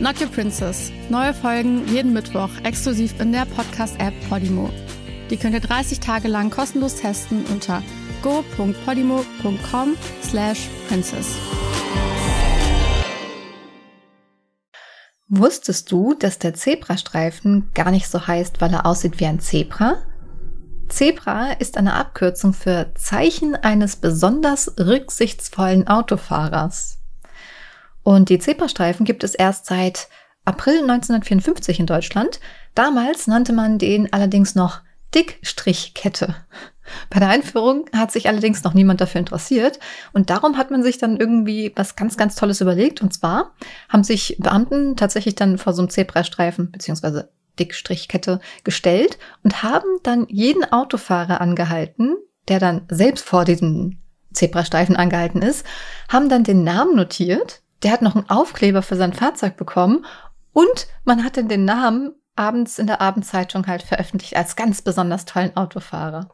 Not Your Princess. Neue Folgen jeden Mittwoch exklusiv in der Podcast-App Podimo. Die könnt ihr 30 Tage lang kostenlos testen unter go.podimo.com slash princess. Wusstest du, dass der Zebrastreifen gar nicht so heißt, weil er aussieht wie ein Zebra? Zebra ist eine Abkürzung für Zeichen eines besonders rücksichtsvollen Autofahrers. Und die Zebrastreifen gibt es erst seit April 1954 in Deutschland. Damals nannte man den allerdings noch Dickstrichkette. Bei der Einführung hat sich allerdings noch niemand dafür interessiert und darum hat man sich dann irgendwie was ganz, ganz Tolles überlegt. Und zwar haben sich Beamten tatsächlich dann vor so einem Zebrastreifen beziehungsweise Dickstrichkette gestellt und haben dann jeden Autofahrer angehalten, der dann selbst vor diesem Zebrastreifen angehalten ist, haben dann den Namen notiert. Der hat noch einen Aufkleber für sein Fahrzeug bekommen und man hat den Namen abends in der Abendzeitung halt veröffentlicht als ganz besonders tollen Autofahrer.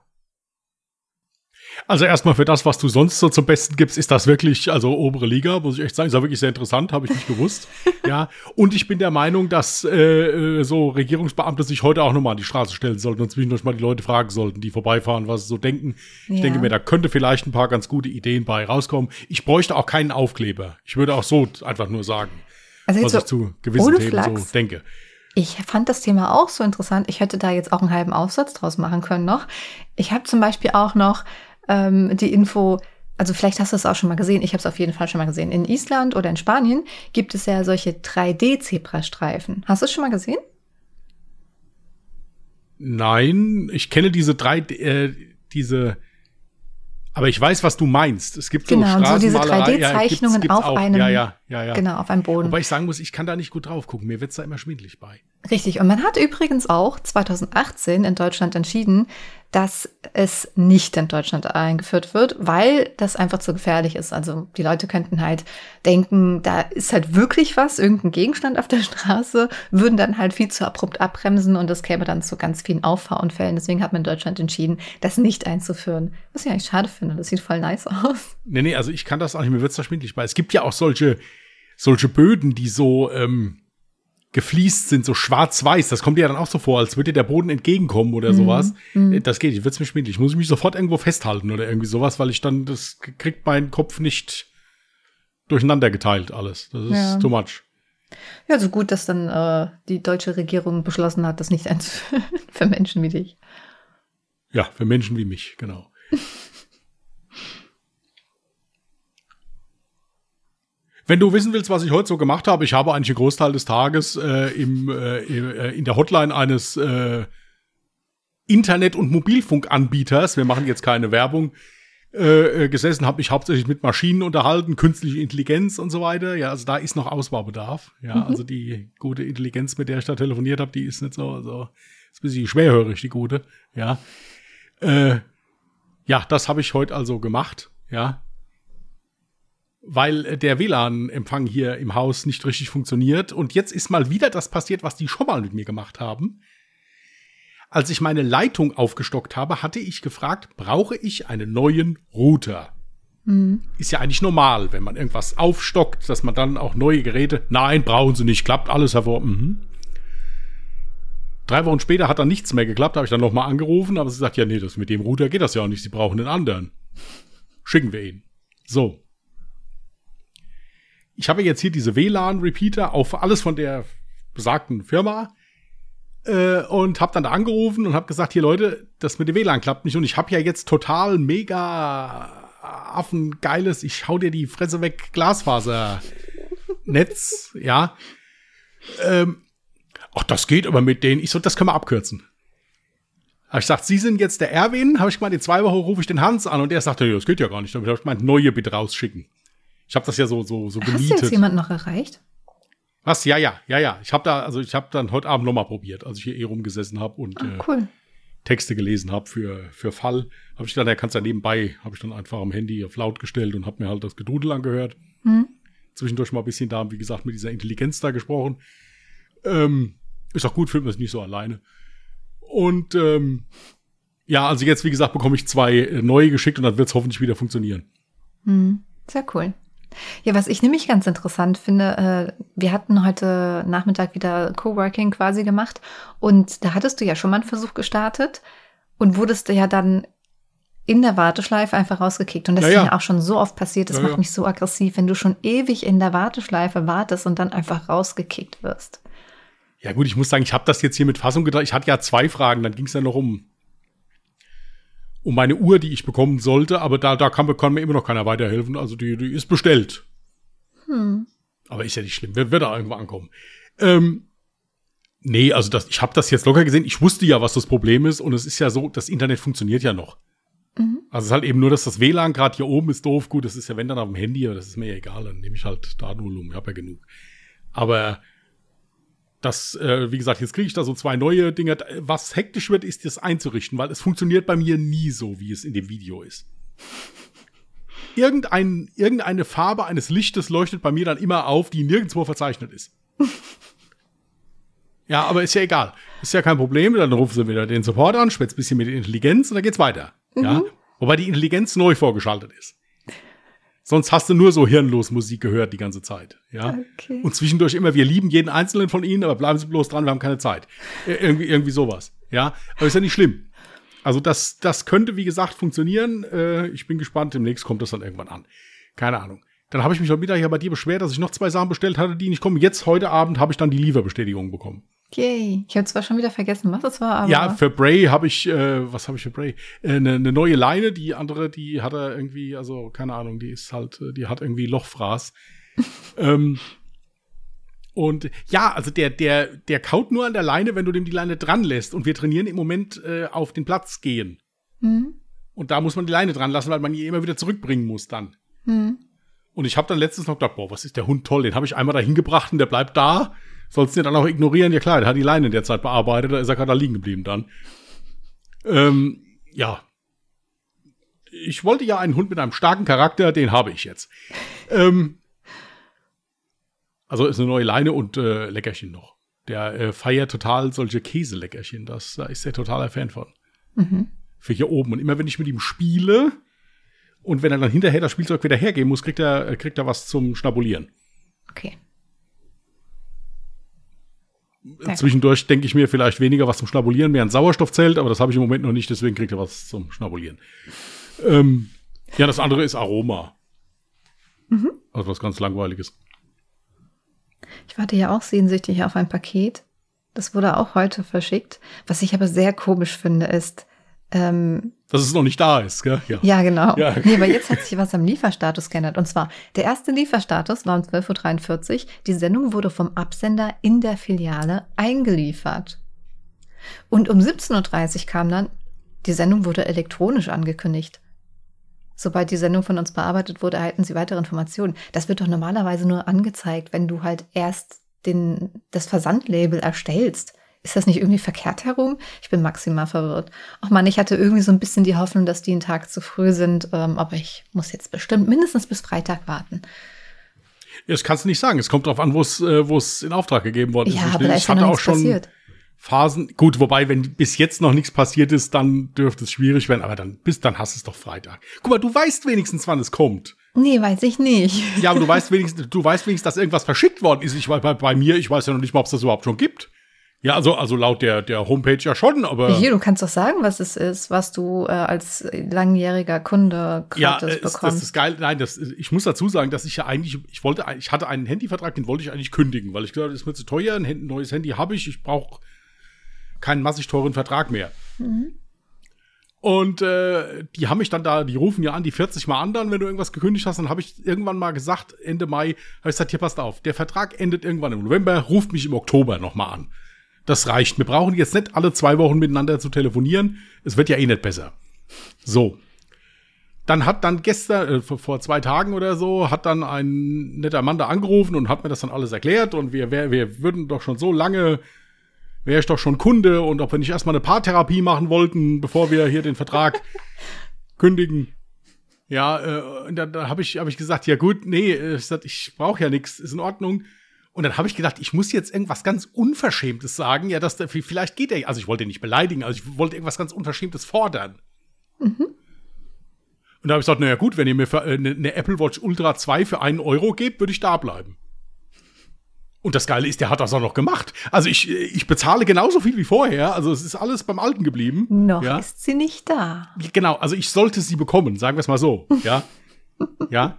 Also erstmal für das, was du sonst so zum Besten gibst, ist das wirklich, also obere Liga, muss ich echt sagen, ist ja wirklich sehr interessant, habe ich nicht gewusst. ja. Und ich bin der Meinung, dass äh, so Regierungsbeamte sich heute auch nochmal an die Straße stellen sollten und zwischendurch mal die Leute fragen sollten, die vorbeifahren, was sie so denken. Ich ja. denke mir, da könnte vielleicht ein paar ganz gute Ideen bei rauskommen. Ich bräuchte auch keinen Aufkleber. Ich würde auch so einfach nur sagen, also was so ich zu gewissen Themen Flachs. so denke. Ich fand das Thema auch so interessant. Ich hätte da jetzt auch einen halben Aufsatz draus machen können noch. Ich habe zum Beispiel auch noch ähm, die Info, also vielleicht hast du es auch schon mal gesehen, ich habe es auf jeden Fall schon mal gesehen. In Island oder in Spanien gibt es ja solche 3D-Zebrastreifen. Hast du es schon mal gesehen? Nein, ich kenne diese drei, äh, diese, aber ich weiß, was du meinst. Es gibt genau, so Straßenmalerei. so diese 3D-Zeichnungen ja, auf auch. einem, ja, ja, ja, ja. genau, auf einem Boden. Wobei ich sagen muss, ich kann da nicht gut drauf gucken. Mir wird's da immer schwindlig bei. Richtig. Und man hat übrigens auch 2018 in Deutschland entschieden, dass es nicht in Deutschland eingeführt wird, weil das einfach zu gefährlich ist. Also die Leute könnten halt denken, da ist halt wirklich was, irgendein Gegenstand auf der Straße, würden dann halt viel zu abrupt abbremsen und das käme dann zu ganz vielen Auffahrunfällen. Deswegen hat man in Deutschland entschieden, das nicht einzuführen. Was ich eigentlich schade finde, das sieht voll nice aus. Nee, nee, also ich kann das auch nicht, mir wird's da schwindlig bei. Es gibt ja auch solche, solche Böden, die so, ähm, gefliest sind, so schwarz-weiß. Das kommt dir dann auch so vor, als würde dir der Boden entgegenkommen oder mhm. sowas. Mhm. Das geht, ich wird's mir schwindelig. Muss ich mich sofort irgendwo festhalten oder irgendwie sowas, weil ich dann, das kriegt mein Kopf nicht durcheinander geteilt alles. Das ist ja. too much. Ja, so gut, dass dann äh, die deutsche Regierung beschlossen hat, das nicht einzuführen für Menschen wie dich. Ja, für Menschen wie mich, genau. Wenn du wissen willst, was ich heute so gemacht habe, ich habe eigentlich einen Großteil des Tages äh, im, äh, in der Hotline eines äh, Internet- und Mobilfunkanbieters, wir machen jetzt keine Werbung, äh, äh, gesessen, habe mich hauptsächlich mit Maschinen unterhalten, künstliche Intelligenz und so weiter. Ja, also da ist noch Ausbaubedarf. Ja, mhm. also die gute Intelligenz, mit der ich da telefoniert habe, die ist nicht so, also ist ein bisschen schwerhörig, die gute. Ja, äh, ja, das habe ich heute also gemacht. Ja, weil der WLAN-Empfang hier im Haus nicht richtig funktioniert. Und jetzt ist mal wieder das passiert, was die schon mal mit mir gemacht haben. Als ich meine Leitung aufgestockt habe, hatte ich gefragt, brauche ich einen neuen Router? Mhm. Ist ja eigentlich normal, wenn man irgendwas aufstockt, dass man dann auch neue Geräte. Nein, brauchen sie nicht, klappt alles hervor. Mhm. Drei Wochen später hat dann nichts mehr geklappt, habe ich dann nochmal angerufen, aber sie sagt, ja, nee, das mit dem Router geht das ja auch nicht, sie brauchen einen anderen. Schicken wir ihn. So, ich habe jetzt hier diese WLAN-Repeater auf alles von der besagten Firma äh, und habe dann da angerufen und habe gesagt, hier Leute, das mit dem WLAN klappt nicht und ich habe ja jetzt total mega affengeiles, ich schau dir die Fresse weg, Glasfasernetz, ja. Ähm, ach, das geht aber mit denen. Ich so, das können wir abkürzen. Habe ich gesagt, Sie sind jetzt der Erwin. Habe ich gemeint, in zwei Wochen rufe ich den Hans an und der sagte, das geht ja gar nicht. Damit habe ich gemeint, neue bitte rausschicken. Ich habe das ja so so so gemietet. Hast du jetzt jemand noch erreicht? Was? Ja, ja, ja, ja. Ich habe da, also ich habe dann heute Abend noch mal probiert, als ich hier eh rumgesessen habe und ah, cool. Texte gelesen habe für, für Fall, habe ich dann, er kann es ja nebenbei, habe ich dann einfach am Handy auf laut gestellt und habe mir halt das Gedudel angehört. Hm. Zwischendurch mal ein bisschen da, wie gesagt, mit dieser Intelligenz da gesprochen. Ähm, ist auch gut, fühlt man sich nicht so alleine. Und ähm, ja, also jetzt, wie gesagt, bekomme ich zwei äh, neue geschickt und dann wird es hoffentlich wieder funktionieren. Hm. Sehr cool. Ja, was ich nämlich ganz interessant finde, äh, wir hatten heute Nachmittag wieder Coworking quasi gemacht und da hattest du ja schon mal einen Versuch gestartet und wurdest ja dann in der Warteschleife einfach rausgekickt. Und das Ja, ist ja. mir auch schon so oft passiert, das Ja, macht ja. mich so aggressiv, wenn du schon ewig in der Warteschleife wartest und dann einfach rausgekickt wirst. Ja gut, ich muss sagen, ich habe das jetzt hier mit Fassung gedacht. Ich hatte ja zwei Fragen, dann ging es ja noch um um meine Uhr, die ich bekommen sollte, aber da, da kann, mir- kann mir immer noch keiner weiterhelfen. Also die, die ist bestellt. Hm. Aber ist ja nicht schlimm, wird, wird da irgendwo ankommen. Ähm, nee, also das, ich habe das jetzt locker gesehen. Ich wusste ja, was das Problem ist und es ist ja so, das Internet funktioniert ja noch. Mhm. Also es ist halt eben nur, dass das WLAN gerade hier oben ist doof. Gut, das ist ja wenn dann auf dem Handy, aber das ist mir ja egal. Dann nehme ich halt Datenvolumen, ich habe ja genug. Aber das, äh, wie gesagt, jetzt kriege ich da so zwei neue Dinge. Was hektisch wird, ist das einzurichten, weil es funktioniert bei mir nie so, wie es in dem Video ist. Irgendein, irgendeine Farbe eines Lichtes leuchtet bei mir dann immer auf, die nirgendwo verzeichnet ist. ja, aber ist ja egal. Ist ja kein Problem. Dann rufen sie wieder den Support an, schwätzt ein bisschen mit der Intelligenz und dann geht's weiter. Ja. Wobei die Intelligenz neu vorgeschaltet ist. Sonst hast du nur so hirnlos Musik gehört die ganze Zeit. Ja. Okay. Und zwischendurch immer, wir lieben jeden einzelnen von ihnen, aber bleiben Sie bloß dran, wir haben keine Zeit. Ir- Irgendwie, irgendwie sowas. Ja. Aber ist ja nicht schlimm. Also das, das könnte, wie gesagt, funktionieren. Äh, ich bin gespannt. Demnächst kommt das dann irgendwann an. Keine Ahnung. Dann habe ich mich heute Mittag ja bei dir beschwert, dass ich noch zwei Sachen bestellt hatte, die nicht kommen. Jetzt, heute Abend, habe ich dann die Lieferbestätigung bekommen. Yay. Ich habe zwar schon wieder vergessen, was es war, aber Ja, für Bray habe ich, äh, was habe ich für Bray? Äh, Eine ne neue Leine, die andere, die hat er irgendwie, also keine Ahnung, die ist halt, äh, die hat irgendwie Lochfraß. ähm, und ja, also der, der, der kaut nur an der Leine, wenn du dem die Leine dran lässt. Und wir trainieren im Moment äh, auf den Platz gehen. Hm? Und da muss man die Leine dran lassen, weil man die immer wieder zurückbringen muss dann. Hm. Und ich habe dann letztens noch gedacht, boah, was ist der Hund toll, den habe ich einmal dahin gebracht und der bleibt da. Sollst du dann auch ignorieren? Ja klar, der hat die Leine in der Zeit bearbeitet, da ist er gerade liegen geblieben dann. Ähm, ja. Ich wollte ja einen Hund mit einem starken Charakter, den habe ich jetzt. Ähm, also ist eine neue Leine und äh, Leckerchen noch. Der äh, feiert total solche Käseleckerchen. Das, da ist er totaler Fan von. Mhm. Für hier oben. Und immer wenn ich mit ihm spiele und wenn er dann hinterher das Spielzeug wieder hergeben muss, kriegt er, äh, kriegt er was zum Schnabulieren. Okay. Zwischendurch denke ich mir vielleicht weniger was zum Schnabulieren, mehr ein Sauerstoffzelt, aber das habe ich im Moment noch nicht, deswegen kriegt er was zum Schnabulieren. Ähm, ja, das andere ist Aroma. Also was ganz Langweiliges. Ich warte ja auch sehnsüchtig auf ein Paket. Das wurde auch heute verschickt. Was ich aber sehr komisch finde, ist, ähm, Dass es noch nicht da ist, gell? Ja. ja, genau. Ja. Nee, aber jetzt hat sich was am Lieferstatus geändert. Und zwar, der erste Lieferstatus war um 12.43 Uhr. Die Sendung wurde vom Absender in der Filiale eingeliefert. Und um 17.30 Uhr kam dann, die Sendung wurde elektronisch angekündigt. Sobald die Sendung von uns bearbeitet wurde, erhalten Sie weitere Informationen. Das wird doch normalerweise nur angezeigt, wenn du halt erst den, das Versandlabel erstellst. Ist das nicht irgendwie verkehrt herum? Ich bin maximal verwirrt. Ach man, ich hatte irgendwie so ein bisschen die Hoffnung, dass die einen Tag zu früh sind, ähm, aber ich muss jetzt bestimmt mindestens bis Freitag warten. Das kannst du nicht sagen. Es kommt darauf an, wo es äh, wo es in Auftrag gegeben worden ist. Ja, Ich- aber da ich ist ja noch nichts passiert. Phasen. Gut, wobei, wenn bis jetzt noch nichts passiert ist, dann dürfte es schwierig werden. Aber dann bis dann hast du es doch Freitag. Guck mal, du weißt wenigstens, wann es kommt. Nee, weiß ich nicht. Ja, aber du weißt wenigstens, du weißt wenigstens, dass irgendwas verschickt worden ist. Ich weiß bei, bei mir, ich weiß ja noch nicht mal, ob es das überhaupt schon gibt. Ja, also also laut der der Homepage ja schon, aber Hier, du kannst doch sagen, was es ist, was du äh, als langjähriger Kunde ja, gratis äh, ist, das bekommst. ist geil. Nein, das ich muss dazu sagen, dass ich ja eigentlich ich wollte ich hatte einen Handyvertrag, den wollte ich eigentlich kündigen, weil ich gesagt, das ist mir zu teuer, ein neues Handy habe ich, ich brauche keinen massig teuren Vertrag mehr. Und äh, die haben mich dann da, die rufen ja an, die 40 Mal an dann, wenn du irgendwas gekündigt hast. Dann habe ich irgendwann mal gesagt, Ende Mai, habe ich gesagt, hier passt auf, der Vertrag endet irgendwann im November, ruft mich im Oktober nochmal an. Das reicht. Wir brauchen jetzt nicht alle zwei Wochen miteinander zu telefonieren. Es wird ja eh nicht besser. So. Dann hat dann gestern, äh, vor, zwei Tagen oder so, hat dann ein netter Mann da angerufen und hat mir das dann alles erklärt. Und wir, wir, wir würden doch schon so lange wäre ich doch schon Kunde und ob wir nicht erstmal eine Paartherapie machen wollten, bevor wir hier den Vertrag kündigen. Ja, äh, und dann, dann habe ich, hab ich gesagt, ja gut, nee, äh, ich, ich brauche ja nichts, ist in Ordnung. Und dann habe ich gedacht, ich muss jetzt irgendwas ganz Unverschämtes sagen. Ja, dass vielleicht geht er, also ich wollte ihn nicht beleidigen, also ich wollte irgendwas ganz Unverschämtes fordern. Mhm. Und da habe ich gesagt, naja gut, wenn ihr mir eine, eine Apple Watch Ultra 2 für einen Euro gebt, würde ich da bleiben. Und das Geile ist, der hat das auch noch gemacht. Also ich, ich bezahle genauso viel wie vorher. Also es ist alles beim Alten geblieben. Noch ja. ist sie nicht da. Genau, also ich sollte sie bekommen, sagen wir es mal so. Ja. ja.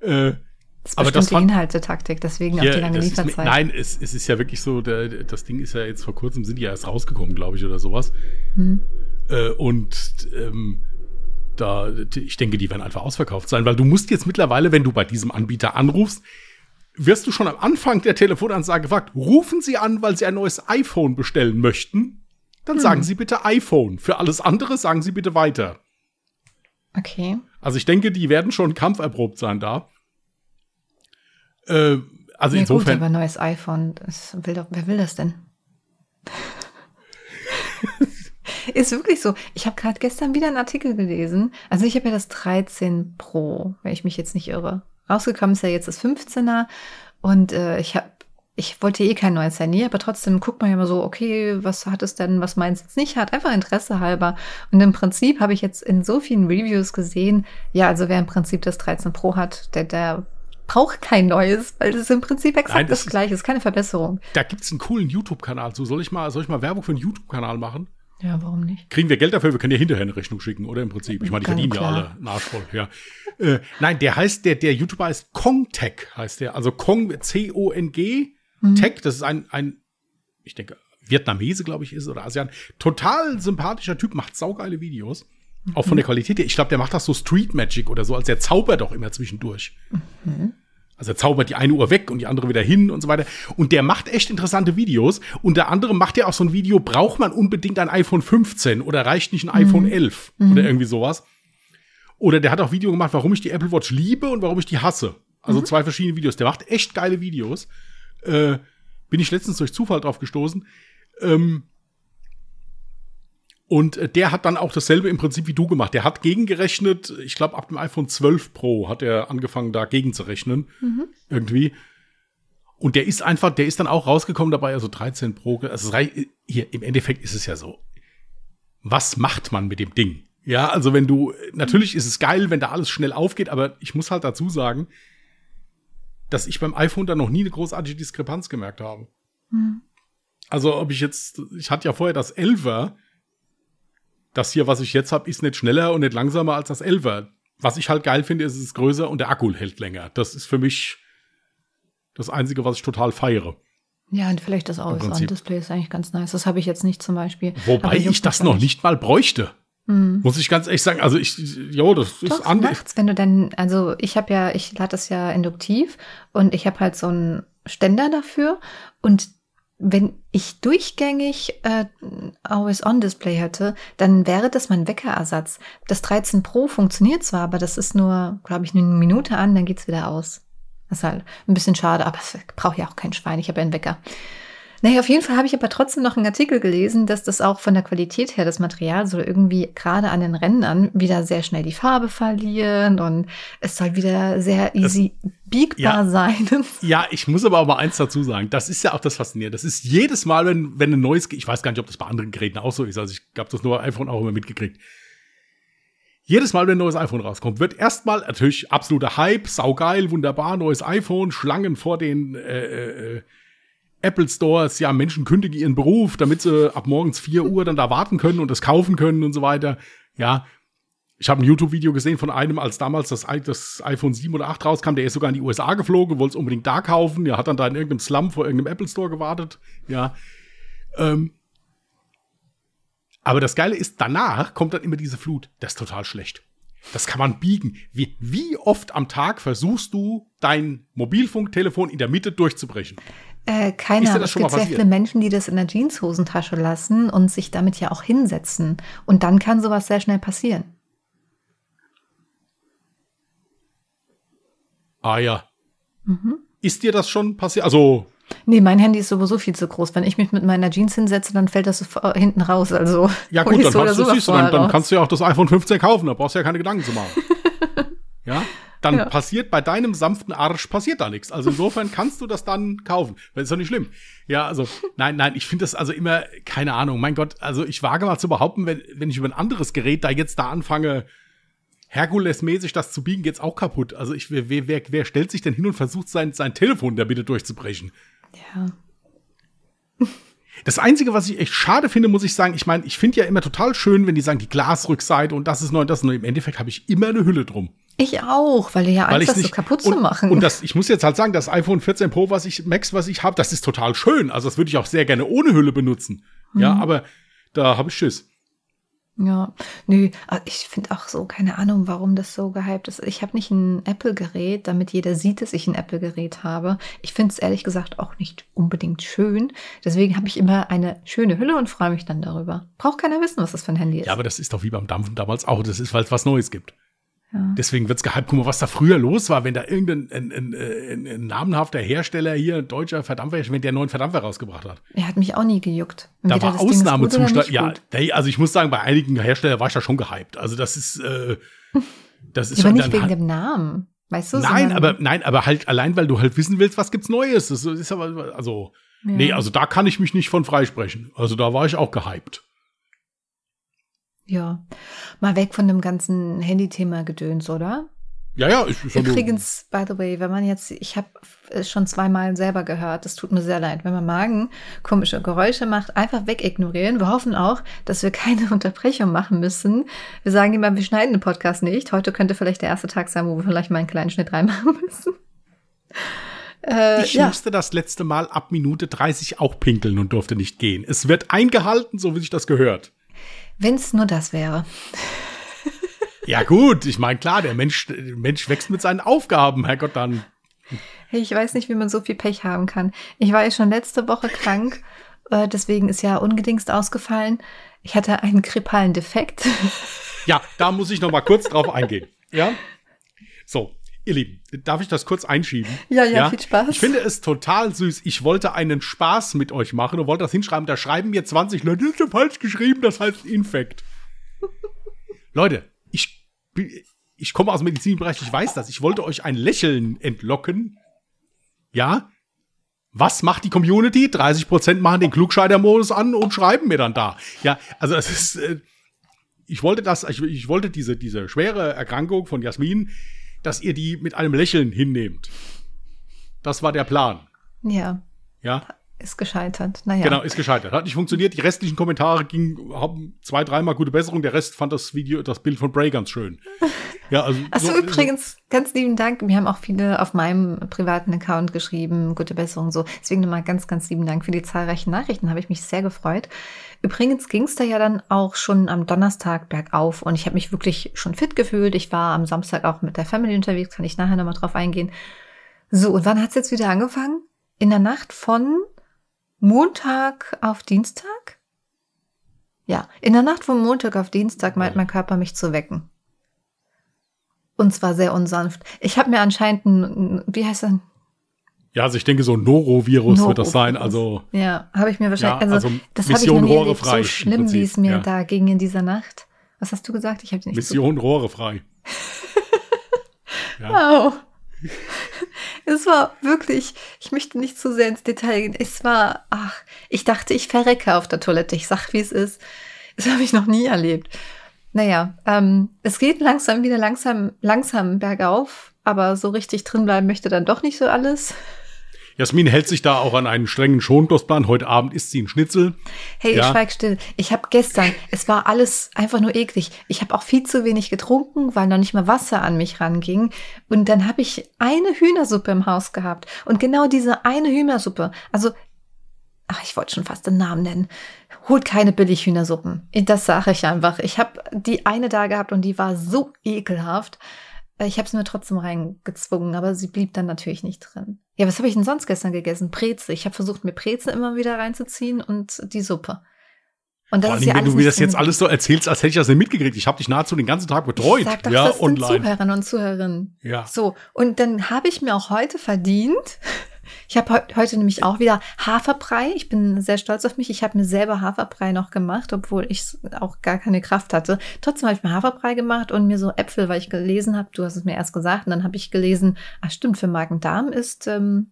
Äh, das ist aber das die Inhaltetaktik, deswegen ja, auch die lange Lieferzeit. Nein, es, es ist ja wirklich so, der, das Ding ist ja jetzt vor kurzem, sind die ja erst rausgekommen, glaube ich, oder sowas. Mhm. Äh, und ähm, da, ich denke, die werden einfach ausverkauft sein, weil du musst jetzt mittlerweile, wenn du bei diesem Anbieter anrufst, wirst du schon am Anfang der Telefonansage gefragt, rufen Sie an, weil Sie ein neues iPhone bestellen möchten? Dann hm. sagen Sie bitte iPhone. Für alles andere sagen Sie bitte weiter. Okay. Also ich denke, die werden schon kampferprobt sein da. Äh, also ja, insofern. Gut, aber neues iPhone, will doch, wer will das denn? Ist wirklich so. Ich habe gerade gestern wieder einen Artikel gelesen. Also ich habe ja das 13 Pro, wenn ich mich jetzt nicht irre. Rausgekommen ist ja jetzt das 15er und äh, ich habe ich wollte eh kein neues Handy, aber trotzdem guckt man ja immer so, okay, was hat es denn, was meins jetzt nicht hat, einfach Interesse halber. Und im Prinzip habe ich jetzt in so vielen Reviews gesehen, ja, also wer im Prinzip das 13 Pro hat, der, der braucht kein neues, weil das ist im Prinzip exakt Nein, das, das gleiche, ist keine Verbesserung. Da gibt es einen coolen YouTube-Kanal zu. Soll ich mal, soll ich mal Werbung für einen YouTube-Kanal machen? Ja, warum nicht? Kriegen wir Geld dafür? Wir können ja hinterher eine Rechnung schicken, oder im Prinzip? Ich meine, die verdienen ja alle nachvoll, ja. Äh, nein, der heißt, der, der YouTuber heißt Kongtech, heißt der. Also Kong, C-O-N-G, mhm. Tech, das ist ein, ein, ich denke, Vietnamese, glaube ich, ist oder ASEAN. Total sympathischer Typ, macht saugeile Videos. Auch von der Qualität her. Ich glaube, der macht das so Street Magic oder so, als der zaubert doch immer zwischendurch. Mhm. Also er zaubert die eine Uhr weg und die andere wieder hin und so weiter. Und der macht echt interessante Videos. Unter anderem macht er auch so ein Video, braucht man unbedingt ein iPhone 15 oder reicht nicht ein mhm. iPhone 11 mhm. oder irgendwie sowas. Oder der hat auch Video gemacht, warum ich die Apple Watch liebe und warum ich die hasse. Also mhm. zwei verschiedene Videos. Der macht echt geile Videos. Äh, bin ich letztens durch Zufall drauf gestoßen. Ähm, und äh, der hat dann auch dasselbe im Prinzip wie du gemacht. Der hat gegengerechnet, ich glaube, ab dem iPhone 12 Pro hat er angefangen, da gegenzurechnen. Mhm. Irgendwie. Und der ist einfach, der ist dann auch rausgekommen dabei, also 13 Pro. Also hier, im Endeffekt ist es ja so. Was macht man mit dem Ding? Ja, also wenn du, natürlich ist es geil, wenn da alles schnell aufgeht, aber ich muss halt dazu sagen, dass ich beim iPhone da noch nie eine großartige Diskrepanz gemerkt habe. Mhm. Also ob ich jetzt, ich hatte ja vorher das 11er, das hier, was ich jetzt habe, ist nicht schneller und nicht langsamer als das 11er. Was ich halt geil finde, ist, es ist größer und der Akku hält länger. Das ist für mich das Einzige, was ich total feiere. Ja, und vielleicht das Always-On-Display ist eigentlich ganz nice. Das habe ich jetzt nicht zum Beispiel. Wobei ich, ich das noch nicht mal bräuchte. Mhm. Muss ich ganz ehrlich sagen. Also ich, jo, das Doch, ist anders. nachts, wenn du dann, also ich habe ja, ich lade das ja induktiv und ich habe halt so einen Ständer dafür und wenn ich durchgängig äh, Always-On-Display hätte, dann wäre das mein Weckerersatz. Das 13 Pro funktioniert zwar, aber das ist nur, glaube ich, eine Minute an, dann geht's wieder aus. Das ist halt ein bisschen schade, aber es braucht ja auch kein Schwein. Ich habe ja einen Wecker. Naja, auf jeden Fall habe ich aber trotzdem noch einen Artikel gelesen, dass das auch von der Qualität her, das Material soll irgendwie gerade an den Rändern wieder sehr schnell die Farbe verlieren und es soll wieder sehr easy das, biegbar ja, sein. Ja, ich muss aber auch mal eins dazu sagen. Das ist ja auch das Faszinierende. Das ist jedes Mal, wenn, wenn ein neues, ich weiß gar nicht, ob das bei anderen Geräten auch so ist. Also ich habe das nur iPhone auch immer mitgekriegt. Jedes Mal, wenn ein neues iPhone rauskommt, wird erstmal natürlich absoluter Hype, saugeil, wunderbar, neues iPhone, Schlangen vor den äh, äh, Apple Stores, ja, Menschen kündigen ihren Beruf, damit sie ab morgens 4 Uhr dann da warten können und es kaufen können und so weiter. Ja, ich habe ein YouTube-Video gesehen von einem, als damals das, das, iPhone 7 oder 8 rauskam, der ist sogar in die USA geflogen, wollte es unbedingt da kaufen. Der hat dann da in irgendeinem Slum vor irgendeinem Apple Store gewartet. Ja. Ähm. Aber das Geile ist, danach kommt dann immer diese Flut. Das ist total schlecht. Das kann man biegen. Wie, wie oft am Tag versuchst du, dein Mobilfunktelefon in der Mitte durchzubrechen? Äh, keine Ahnung. Es gibt sehr viele Menschen, die das in der Jeanshosentasche lassen und sich damit ja auch hinsetzen. Und dann kann sowas sehr schnell passieren. Ah ja. Mhm. Ist dir das schon passiert? Also Nee, mein Handy ist sowieso viel zu groß. Wenn ich mich mit meiner Jeans hinsetze, dann fällt das hinten raus. Also Ja gut, dann, hast du, siehst du, dann, dann kannst du ja auch das iPhone 15 kaufen, da brauchst du ja keine Gedanken zu machen. ja, dann Ja. passiert bei deinem sanften Arsch passiert da nichts. Also insofern kannst du das dann kaufen. Das ist doch nicht schlimm. Ja, also nein, nein, ich finde das also immer keine Ahnung. Mein Gott, also ich wage mal zu behaupten, wenn wenn ich über ein anderes Gerät da jetzt da anfange Herkules-mäßig das zu biegen, geht's auch kaputt. Also ich, wer, wer, wer, stellt sich denn hin und versucht sein, sein Telefon da bitte durchzubrechen? Ja. Das Einzige, was ich echt schade finde, muss ich sagen, ich meine, ich finde ja immer total schön, wenn die sagen, die Glasrückseite und das ist neu und das ist neu. Im Endeffekt habe ich immer eine Hülle drum. Ich auch, weil du ja Angst hast, nicht so kaputt und, zu machen. Und das, ich muss jetzt halt sagen, das iPhone 14 Pro, was ich, Max, was ich habe, das ist total schön. Also das würde ich auch sehr gerne ohne Hülle benutzen. Ja, Mhm. aber da habe ich Schiss. Ja, nö, aber ich finde auch so, keine Ahnung, warum das so gehypt ist. Ich habe nicht ein Apple-Gerät, damit jeder sieht, dass ich ein Apple-Gerät habe. Ich finde es ehrlich gesagt auch nicht unbedingt schön. Deswegen habe ich immer eine schöne Hülle und freue mich dann darüber. Braucht keiner wissen, was das für ein Handy ist. Ja, aber das ist doch wie beim Dampfen damals auch. Das ist, weil es was Neues gibt. Ja. Deswegen wird's gehypt. Guck mal, was da früher los war, wenn da irgendein ein, ein, ein, ein namenhafter Hersteller hier, ein deutscher Verdampfer, wenn der neuen Verdampfer rausgebracht hat. Er hat mich auch nie gejuckt. Da Entweder war gut oder Ausnahmezustand. nicht Ja, nee, also ich muss sagen, bei einigen Herstellern war ich da schon gehypt. Also das ist, äh, das ist Ja, aber schon nicht dann wegen halt- dem Namen. Weißt du? Nein, aber nein, aber halt allein, weil du halt wissen willst, was gibt's Neues. Das ist aber also Ja. nee, also da kann ich mich nicht von freisprechen. Also da war ich auch gehypt. Ja. Mal weg von dem ganzen Handy-Thema Gedöns, oder? Ja, ja, ich, ich Übrigens, by the way, wenn man jetzt, ich habe es schon zweimal selber gehört, es tut mir sehr leid, wenn man Magen komische Geräusche macht, einfach wegignorieren. Wir hoffen auch, dass wir keine Unterbrechung machen müssen. Wir sagen immer, wir schneiden den Podcast nicht. Heute könnte vielleicht der erste Tag sein, wo wir vielleicht mal einen kleinen Schnitt reinmachen müssen. Äh, Ich ja. musste das letzte Mal ab Minute 30 auch pinkeln und durfte nicht gehen. Es wird eingehalten, so wie sich das gehört. Wenn es nur das wäre. Ja gut, ich meine klar, der Mensch, der Mensch wächst mit seinen Aufgaben, Herrgott, dann. Ich weiß nicht, wie man so viel Pech haben kann. Ich war ja schon letzte Woche krank, äh, deswegen ist ja ungedingst ausgefallen. Ich hatte einen grippalen Defekt. Ja, da muss ich noch mal kurz drauf eingehen. Ja? So, ihr Lieben, darf ich das kurz einschieben? Ja, ja, viel Spaß. Ich finde es total süß. Ich wollte einen Spaß mit euch machen und wollte das hinschreiben. Da schreiben mir 20 Leute, das ist ja falsch geschrieben, das heißt Infekt. Leute, ich, ich komme aus dem Medizinbereich, ich weiß das. Ich wollte euch ein Lächeln entlocken. Ja? Was macht die Community? 30% machen den Klugscheider-Modus an und schreiben mir dann da. Ja, also es ist, äh, ich wollte das, ich, ich wollte diese, diese schwere Erkrankung von Jasmin, dass ihr die mit einem Lächeln hinnehmt. Das war der Plan. ja, Ja, ist gescheitert. Naja. genau, ist gescheitert. Hat nicht funktioniert. Die restlichen Kommentare gingen, haben zwei, dreimal gute Besserung. Der Rest fand das Video, das Bild von Bray ganz schön. Ja, also. Achso, so- übrigens, ganz lieben Dank. Mir haben auch viele auf meinem privaten Account geschrieben, gute Besserung so. Deswegen nochmal ganz, ganz lieben Dank für die zahlreichen Nachrichten. Habe ich mich sehr gefreut. Übrigens ging es da ja dann auch schon am Donnerstag bergauf und ich habe mich wirklich schon fit gefühlt. Ich war am Samstag auch mit der Family unterwegs, kann ich nachher nochmal drauf eingehen. So, und wann hat es jetzt wieder angefangen? In der Nacht von Montag auf Dienstag? Ja, in der Nacht von Montag auf Dienstag meint mein Körper mich zu wecken. Und zwar sehr unsanft. Ich habe mir anscheinend ein, wie heißt das? Ja, also ich denke, so ein Norovirus wird das sein. Norovirus. Also, Ja, habe ich mir wahrscheinlich. Ja, also, also das habe ich nie Rohre frei So im schlimm, wie es mir ja. da ging in dieser Nacht. Was hast du gesagt? Ich habe nicht Mission Rohre frei. Wow. Es war wirklich, ich möchte nicht zu sehr ins Detail gehen. Es war, ach, ich dachte, ich verrecke auf der Toilette. Ich sag, wie es ist. Das habe ich noch nie erlebt. Naja, ähm, es geht langsam wieder langsam, langsam bergauf, aber so richtig drin bleiben möchte dann doch nicht so alles. Jasmin hält sich da auch an einen strengen Schonkostplan. Heute Abend isst sie einen Schnitzel. Hey, Ja. schweig still. Ich habe gestern, es war alles einfach nur eklig. Ich habe auch viel zu wenig getrunken, weil noch nicht mal Wasser an mich ranging. Und dann habe ich eine Hühnersuppe im Haus gehabt. Und genau diese eine Hühnersuppe, also, ach, ich wollte schon fast den Namen nennen. Holt keine Billig-Hühnersuppen. Das sage ich einfach. Ich habe die eine da gehabt und die war so ekelhaft. Ich habe es mir trotzdem reingezwungen, aber sie blieb dann natürlich nicht drin. Ja, was habe ich denn sonst gestern gegessen? Breze. Ich habe versucht, mir Breze immer wieder reinzuziehen und die Suppe. Und das Vor ist allem, ja wenn du mir das jetzt alles so erzählst, als hätte ich das nicht mitgekriegt. Ich habe dich nahezu den ganzen Tag betreut. Sag doch ja, das online. Zuhörern und Zuhörerinnen. Ja. So, und dann habe ich mir auch heute verdient, Ich habe heu heute nämlich auch wieder Haferbrei. Ich bin sehr stolz auf mich. Ich habe mir selber Haferbrei noch gemacht, obwohl ich auch gar keine Kraft hatte. Trotzdem habe ich mir Haferbrei gemacht und mir so Äpfel, weil ich gelesen habe, du hast es mir erst gesagt, und dann habe ich gelesen, ah stimmt, für Magen-Darm ist ähm,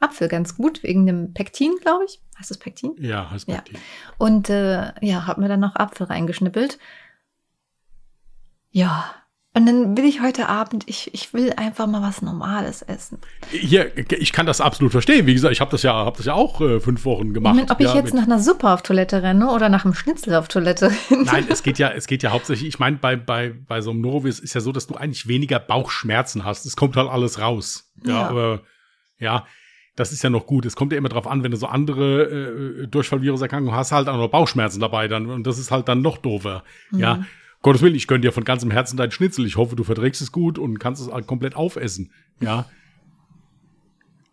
Apfel ganz gut, wegen dem Pektin, glaube ich. Heißt das Pektin? Ja, heißt Ja. Pektin. Und äh, ja, habe mir dann noch Apfel reingeschnippelt. Ja. Und dann will ich heute Abend, ich, ich will einfach mal was Normales essen. Hier, ich kann das absolut verstehen. Wie gesagt, ich habe das ja, habe das ja auch äh, fünf Wochen Ich gemacht. meine, ob ich ja, jetzt mit- nach einer Suppe auf Toilette renne oder nach einem Schnitzel auf Toilette renne. Nein, es geht ja, es geht ja hauptsächlich, ich meine, bei, bei, bei so einem Norovirus ist ja so, dass du eigentlich weniger Bauchschmerzen hast. Es kommt halt alles raus. Ja, Ja. aber ja, das ist ja noch gut. Es kommt ja immer drauf an, wenn du so andere äh, Durchfallviruserkrankungen hast, halt auch noch Bauchschmerzen dabei dann. Und das ist halt dann noch doofer. Ja. Gottes Willen, ich gönne dir von ganzem Herzen dein Schnitzel. Ich hoffe, du verträgst es gut und kannst es komplett aufessen. Ja.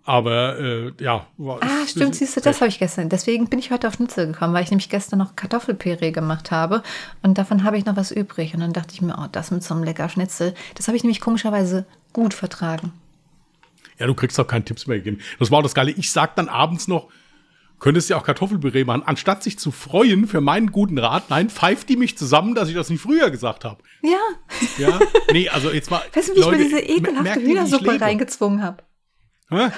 Aber äh, ja. war- Ah, stimmt, siehst du, das habe ich gestern. Deswegen bin ich heute auf Schnitzel gekommen, weil ich nämlich gestern noch Kartoffelpüree gemacht habe und davon habe ich noch was übrig. Und dann dachte ich mir, oh, das mit so einem lecker Schnitzel, das habe ich nämlich komischerweise gut vertragen. Ja, du kriegst auch keine Tipps mehr gegeben. Das war auch das Geile. Ich sag dann abends noch, könntest ja auch Kartoffelpüree machen. Anstatt sich zu freuen für meinen guten Rat, nein, pfeift die mich zusammen, dass ich das nicht früher gesagt habe. Ja, Ja, nee, also jetzt mal. weißt du, wie Leute, ich mir diese ekelhafte Hühnersuppe reingezwungen habe? Hä?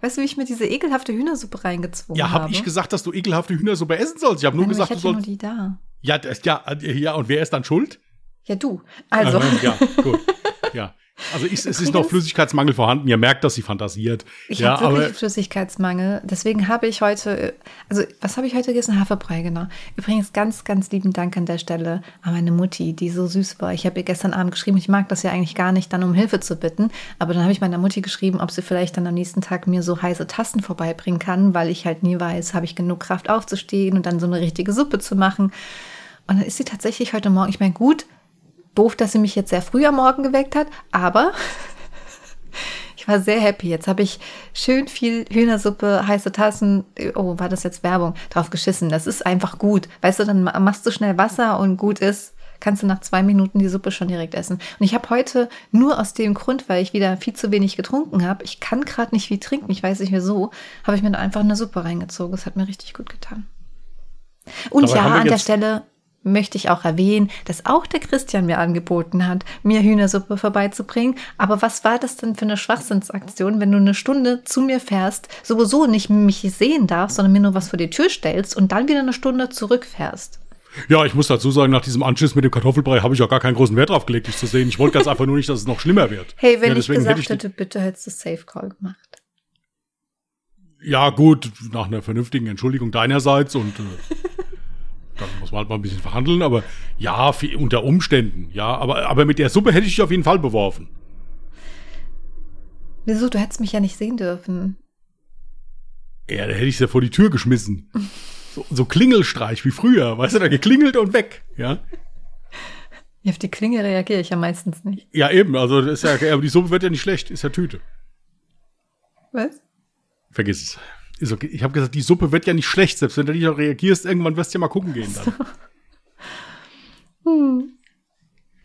Weißt du, wie ich mir diese ekelhafte Hühnersuppe reingezwungen Ja, habe? habe ich gesagt, dass du ekelhafte Hühnersuppe essen sollst? Ich habe nur Nein, gesagt, ich du hatte nur sollst. die da. Ja, das, ja, ja, und wer ist dann schuld? Ja, du. Also, ja, gut. Ja. Also ich, es ist noch Flüssigkeitsmangel vorhanden. Ihr merkt, dass sie fantasiert. ich ja, habe wirklich aber Flüssigkeitsmangel. Deswegen habe ich heute, also was habe ich heute gegessen? Haferbrei, genau. Übrigens ganz, ganz lieben Dank an der Stelle an meine Mutti, die so süß war. Ich habe ihr gestern Abend geschrieben, ich mag das ja eigentlich gar nicht, dann um Hilfe zu bitten. Aber dann habe ich meiner Mutti geschrieben, ob sie vielleicht dann am nächsten Tag mir so heiße Tassen vorbeibringen kann, weil ich halt nie weiß, habe ich genug Kraft aufzustehen und dann so eine richtige Suppe zu machen. Und dann ist sie tatsächlich heute Morgen, ich meine, gut, doof, dass sie mich jetzt sehr früh am Morgen geweckt hat, aber ich war sehr happy. Jetzt habe ich schön viel Hühnersuppe, heiße Tassen, oh, war das jetzt Werbung, drauf geschissen. Das ist einfach gut. Weißt du, dann ma- machst du schnell Wasser und gut ist, kannst du nach zwei Minuten die Suppe schon direkt essen. Und ich habe heute nur aus dem Grund, weil ich wieder viel zu wenig getrunken habe, ich kann gerade nicht viel trinken, ich weiß nicht wieso, habe ich mir einfach eine Suppe reingezogen. Das hat mir richtig gut getan. Und Dabei ja, an der Stelle möchte ich auch erwähnen, dass auch der Christian mir angeboten hat, mir Hühnersuppe vorbeizubringen. Aber was war das denn für eine Schwachsinnsaktion, wenn du eine Stunde zu mir fährst, sowieso nicht mich sehen darfst, sondern mir nur was vor die Tür stellst und dann wieder eine Stunde zurückfährst? ja, ich muss dazu sagen, nach diesem Anschiss mit dem Kartoffelbrei habe ich auch gar keinen großen Wert drauf gelegt, dich zu sehen. Ich wollte ganz einfach nur nicht, dass es noch schlimmer wird. Hey, wenn ja, ich gesagt hätte ich hätte, bitte hättest du Safe Call gemacht. Ja, gut, nach einer vernünftigen Entschuldigung deinerseits und äh, dann muss man halt mal ein bisschen verhandeln, aber ja, unter Umständen, ja, aber, aber mit der Suppe hätte ich dich auf jeden Fall beworfen. Wieso? Du hättest mich ja nicht sehen dürfen. Ja, da hätte ich sie ja vor die Tür geschmissen. So, so Klingelstreich wie früher, weißt du, da geklingelt und weg, ja. Auf die Klinge reagiere ich ja meistens nicht. Ja, eben, also das ist ja, aber die Suppe wird ja nicht schlecht, ist ja Tüte. Was? Vergiss es. Ist okay. Ich habe gesagt, die Suppe wird ja nicht schlecht, selbst wenn du nicht reagierst, irgendwann wirst du ja mal gucken gehen dann.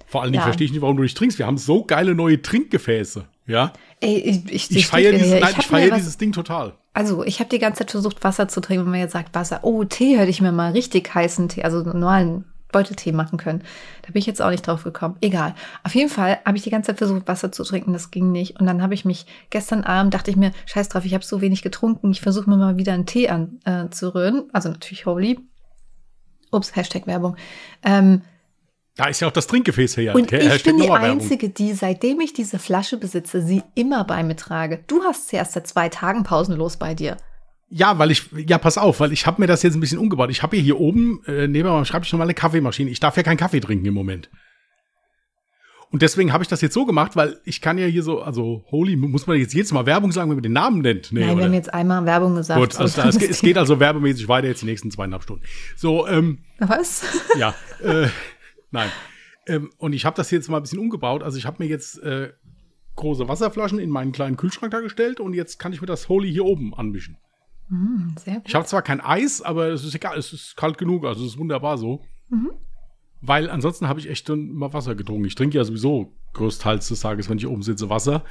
Vor allen Dingen Hm. Ja. verstehe ich nicht, warum du nicht trinkst. Wir haben so geile neue Trinkgefäße, ja. Ey, ich, ich, Ich feiere dieses, nein, ich mir feiere was- dieses Ding total. Also, ich habe die ganze Zeit versucht, Wasser zu trinken, wenn man jetzt sagt Wasser. Oh, Tee hätte ich mir mal richtig heißen Tee, also normalen Beuteltee machen können. Da bin ich jetzt auch nicht drauf gekommen. Egal. Auf jeden Fall habe ich die ganze Zeit versucht, Wasser zu trinken. Das ging nicht. Und dann habe ich mich gestern Abend, dachte ich mir, scheiß drauf, ich habe so wenig getrunken. Ich versuche mir mal wieder einen Tee an, äh. Also natürlich Holy. Ups, Hashtag Werbung. Ähm, Da ist ja auch das Trinkgefäß her. und ich bin die. Einzige, die, seitdem ich diese Flasche besitze, sie immer bei mir trage. Du hast sie erst seit zwei Tagen pausenlos bei dir. Ja, weil ich, ja, pass auf, weil ich habe mir das jetzt ein bisschen umgebaut. Ich habe hier, hier oben äh, neben meinem Schreibtisch noch mal eine Kaffeemaschine. Ich darf ja keinen Kaffee trinken im Moment. Und deswegen habe ich das jetzt so gemacht, weil ich kann ja hier so, also Holy, muss man jetzt jedes Mal Werbung sagen, wenn man den Namen nennt? Nee, Nein, wir oder? haben jetzt einmal Werbung gesagt. Gut, so, also es, es geht also werbemäßig weiter jetzt die nächsten zweieinhalb Stunden. So, ähm, Was? ja, äh, nein. Ähm, und ich habe das jetzt mal ein bisschen umgebaut. Also ich habe mir jetzt äh, große Wasserflaschen in meinen kleinen Kühlschrank da gestellt und jetzt kann ich mir das Holy hier oben anmischen. Sehr gut. Ich habe zwar kein Eis, aber es ist egal, es ist kalt genug, also es ist wunderbar so. Weil ansonsten habe ich echt dann immer Wasser getrunken. Ich trinke ja sowieso größtenteils des Tages, wenn ich oben sitze, Wasser.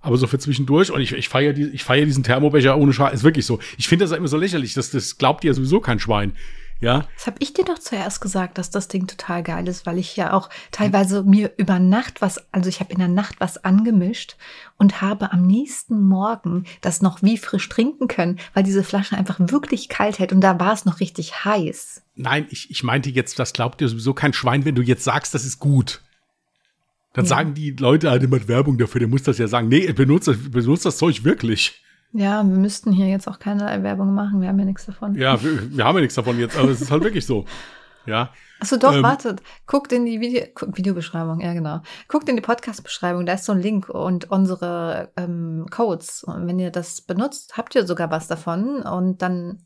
Aber so für zwischendurch, und ich, ich feiere die, ich feier diesen Thermobecher ohne Scheiß, ist wirklich so. Ich finde das immer so lächerlich, das, das glaubt dir sowieso kein Schwein. Ja. Das habe ich dir doch zuerst gesagt, dass das Ding total geil ist, weil ich ja auch teilweise mir über Nacht was, also ich habe in der Nacht was angemischt und habe am nächsten Morgen das noch wie frisch trinken können, weil diese Flasche einfach wirklich kalt hält und da war es noch richtig heiß. Nein, ich, ich meinte jetzt, das glaubt dir sowieso kein Schwein, wenn du jetzt sagst, das ist gut. Dann Ja. sagen die Leute halt immer Werbung dafür, der muss das ja sagen. Nee, benutzt benutzt das Zeug wirklich. Ja, wir müssten hier jetzt auch keine Werbung machen, wir haben ja nichts davon. Ja, wir, wir haben ja nichts davon jetzt, aber es ist halt wirklich so. Ja. Achso, doch, Ähm, wartet. Guckt in die Video Videobeschreibung, ja genau. Guckt in die Podcast-Beschreibung, da ist so ein Link und unsere ähm, Codes. Und wenn ihr das benutzt, habt ihr sogar was davon und dann,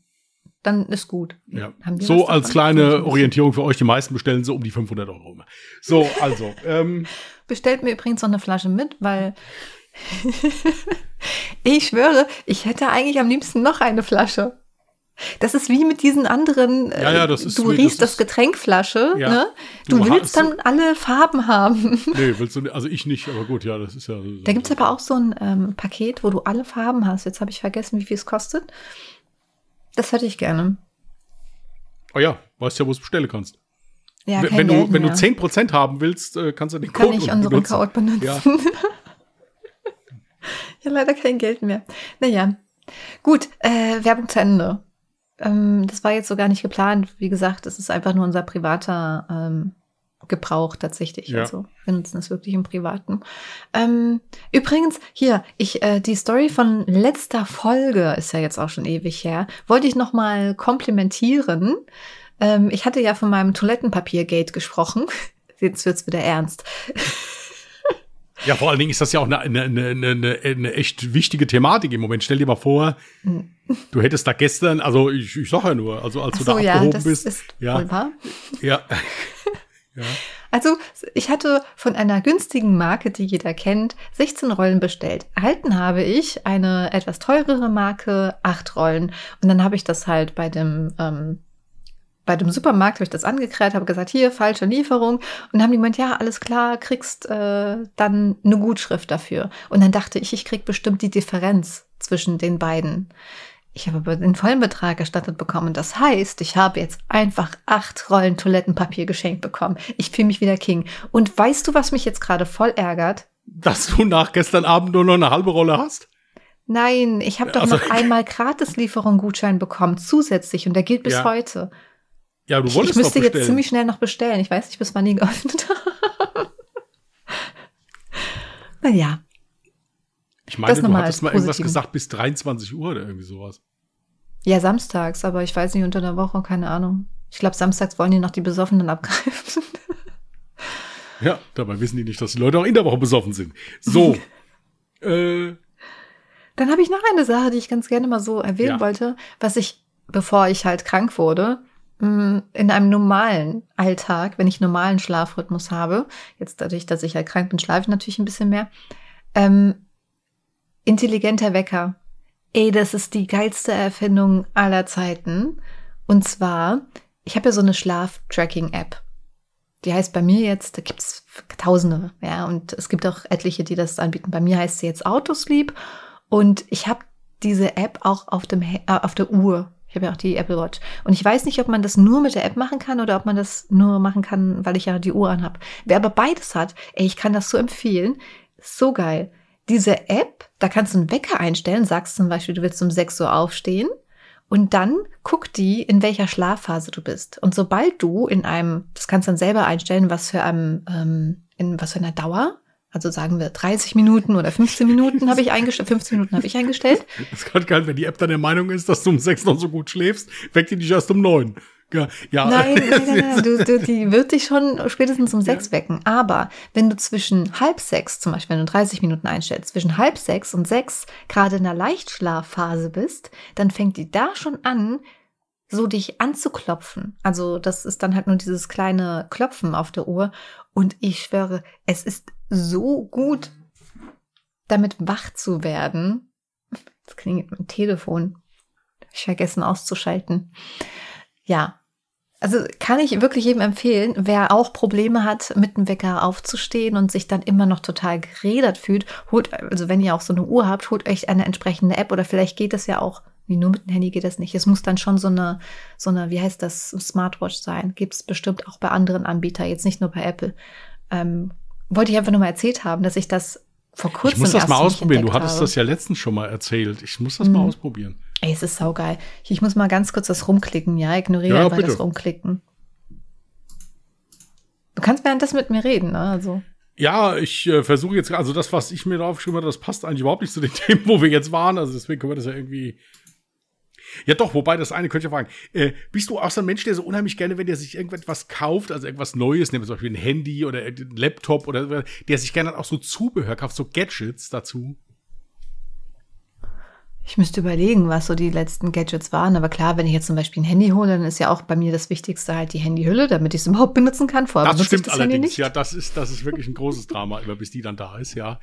dann ist gut. Ja. So als kleine Orientierung für euch, die meisten bestellen so um die 500 Euro. So, also, ähm, Bestellt mir übrigens noch eine Flasche mit, weil ich schwöre, ich hätte eigentlich am liebsten noch eine Flasche. Das ist wie mit diesen anderen, äh, Ja, ja, das ist du wie- riechst das das, Getränkflasche, Ja. ne? Du, Du willst dann alle Farben haben. nee, willst du nicht, also ich nicht, aber gut, ja, das ist ja. Da gibt's aber auch so ein ähm, Paket, wo du alle Farben hast. Jetzt habe ich vergessen, wie viel es kostet. Das hätte ich gerne. Oh ja, weißt ja, wo du es bestellen kannst. Ja, wenn wenn du, wenn du mehr. 10% haben willst, äh, kannst du den Kann Code ich unseren benutzen. Code benutzen. Ja. Ja, leider kein Geld mehr. Naja, gut, äh, Werbung zu Ende. Ähm, das war jetzt so gar nicht geplant. Wie gesagt, es ist einfach nur unser privater ähm, Gebrauch tatsächlich. Ja. Also wir nutzen es wirklich im Privaten. Ähm, übrigens, hier, ich, äh, die Story von letzter Folge ist ja jetzt auch schon ewig her. Wollte ich noch mal komplimentieren. Ähm, ich hatte ja von meinem Toilettenpapier-Gate gesprochen. Jetzt wird's wieder ernst. Ja, vor allen Dingen ist das ja auch eine, eine, eine, eine, eine echt wichtige Thematik im Moment. Stell dir mal vor, du hättest da gestern, also ich, ich sag ja nur, also als Ach du so, da ja, abgehoben das bist. ist ja, wahr. ja, Also, ich hatte von einer günstigen Marke, die jeder kennt, 16 Rollen bestellt. Erhalten habe ich eine etwas teurere Marke, 8 Rollen. Und dann habe ich das halt bei dem, ähm, bei dem Supermarkt, habe ich das angekräht, habe gesagt, hier, falsche Lieferung. Und dann haben die gemeint, ja, alles klar, kriegst äh, dann eine Gutschrift dafür. Und dann dachte ich, ich krieg bestimmt die Differenz zwischen den beiden. Ich habe aber den vollen Betrag erstattet bekommen. Das heißt, ich habe jetzt einfach acht Rollen Toilettenpapier geschenkt bekommen. Ich fühle mich wieder King. Und weißt du, was mich jetzt gerade voll ärgert? dass du nach gestern Abend nur noch eine halbe Rolle hast. Nein, ich habe doch Also- noch einmal Gratislieferung-Gutschein bekommen, zusätzlich. Und der gilt bis Ja. heute. Ja, du Ich, wolltest ich müsste doch jetzt ziemlich schnell noch bestellen. Ich weiß nicht, bis wann die geöffnet haben. naja, ich meine, das du hattest mal irgendwas gesagt bis 23 Uhr oder irgendwie sowas. ja, samstags, aber ich weiß nicht, unter der Woche, keine Ahnung. Ich glaube, samstags wollen die noch die Besoffenen abgreifen. Ja, dabei wissen die nicht, dass die Leute auch in der Woche besoffen sind. So. äh, Dann habe ich noch eine Sache, die ich ganz gerne mal so erwähnen Ja. wollte, was ich, bevor ich halt krank wurde, in einem normalen Alltag, wenn ich normalen Schlafrhythmus habe, jetzt dadurch, dass ich halt krank bin, schlafe ich natürlich ein bisschen mehr, ähm, intelligenter Wecker. Ey, das ist die geilste Erfindung aller Zeiten. Und zwar, ich habe ja so eine Schlaf-Tracking-App. Die heißt bei mir jetzt, da gibt's Tausende, ja, und es gibt auch etliche, die das anbieten. Bei mir heißt sie jetzt Autosleep und ich habe diese App auch auf, dem, äh, auf der Uhr. Habe ja auch die Apple Watch. Und ich weiß nicht, ob man das nur mit der App machen kann oder ob man das nur machen kann, weil ich ja die Uhr anhab. Wer aber beides hat, ey, ich kann das so empfehlen. So geil. Diese App, da kannst du einen Wecker einstellen, sagst zum Beispiel, du willst um 6 Uhr aufstehen und dann guckt die, in welcher Schlafphase du bist. Und sobald du in einem, das kannst du dann selber einstellen, was für einem, ähm, in was für einer Dauer, also sagen wir 30 Minuten oder 15 Minuten habe ich eingestellt, 15 Minuten habe ich eingestellt. das ist gerade geil, wenn die App dann der Meinung ist, dass du um sechs noch so gut schläfst, weckt die dich erst um neun. Ja, ja. Nein, nein, nein, nein. Du, du, die wird dich schon spätestens um sechs wecken. Aber wenn du zwischen halb sechs, zum Beispiel, wenn du 30 Minuten einstellst, zwischen halb sechs und sechs gerade in der Leichtschlafphase bist, dann fängt die da schon an, so dich anzuklopfen. Also das ist dann halt nur dieses kleine Klopfen auf der Uhr. Und ich schwöre, es ist so gut, damit wach zu werden. Das klingelt mein Telefon. Ich vergessen auszuschalten. Ja, Also kann ich wirklich jedem empfehlen, wer auch Probleme hat, mit dem Wecker aufzustehen und sich dann immer noch total gerädert fühlt, holt, also wenn ihr auch so eine Uhr habt, holt euch eine entsprechende App oder vielleicht geht das ja auch, wie nur mit dem Handy geht das nicht. Es muss dann schon so eine, so eine, wie heißt das, Smartwatch sein. Gibt es bestimmt auch bei anderen Anbietern, jetzt nicht nur bei Apple. Ähm, wollte ich einfach nur mal erzählt haben, dass ich das vor kurzem. Ich muss das mal ausprobieren. Du hattest habe. das ja letztens schon mal erzählt. Ich muss das mal Mhm. ausprobieren. Ey, es ist saugeil. Ich muss mal ganz kurz das rumklicken, ja? Ignoriere Ja, einfach bitte. das Rumklicken. Du kannst währenddessen mit mir reden, ne? Also. Ja, ich äh, versuche jetzt, also das, was ich mir da aufgeschrieben habe, das passt eigentlich überhaupt nicht zu den Themen, wo wir jetzt waren. Also deswegen können wir das ja irgendwie. Ja, doch, wobei das eine könnte ich ja fragen. Äh, bist du auch so ein Mensch, der so unheimlich gerne, wenn der sich irgendetwas kauft, also irgendwas Neues, nehmen wir zum Beispiel ein Handy oder ein Laptop oder der sich gerne auch so Zubehör kauft, so Gadgets dazu? Ich müsste überlegen, was so die letzten Gadgets waren. Aber klar, wenn ich jetzt zum Beispiel ein Handy hole, dann ist ja auch bei mir das Wichtigste halt die Handyhülle, damit ich es überhaupt benutzen kann. Vorher Das stimmt das Handy allerdings. nicht. Ja, das ist, das ist wirklich ein großes Drama, immer bis die dann da ist, ja.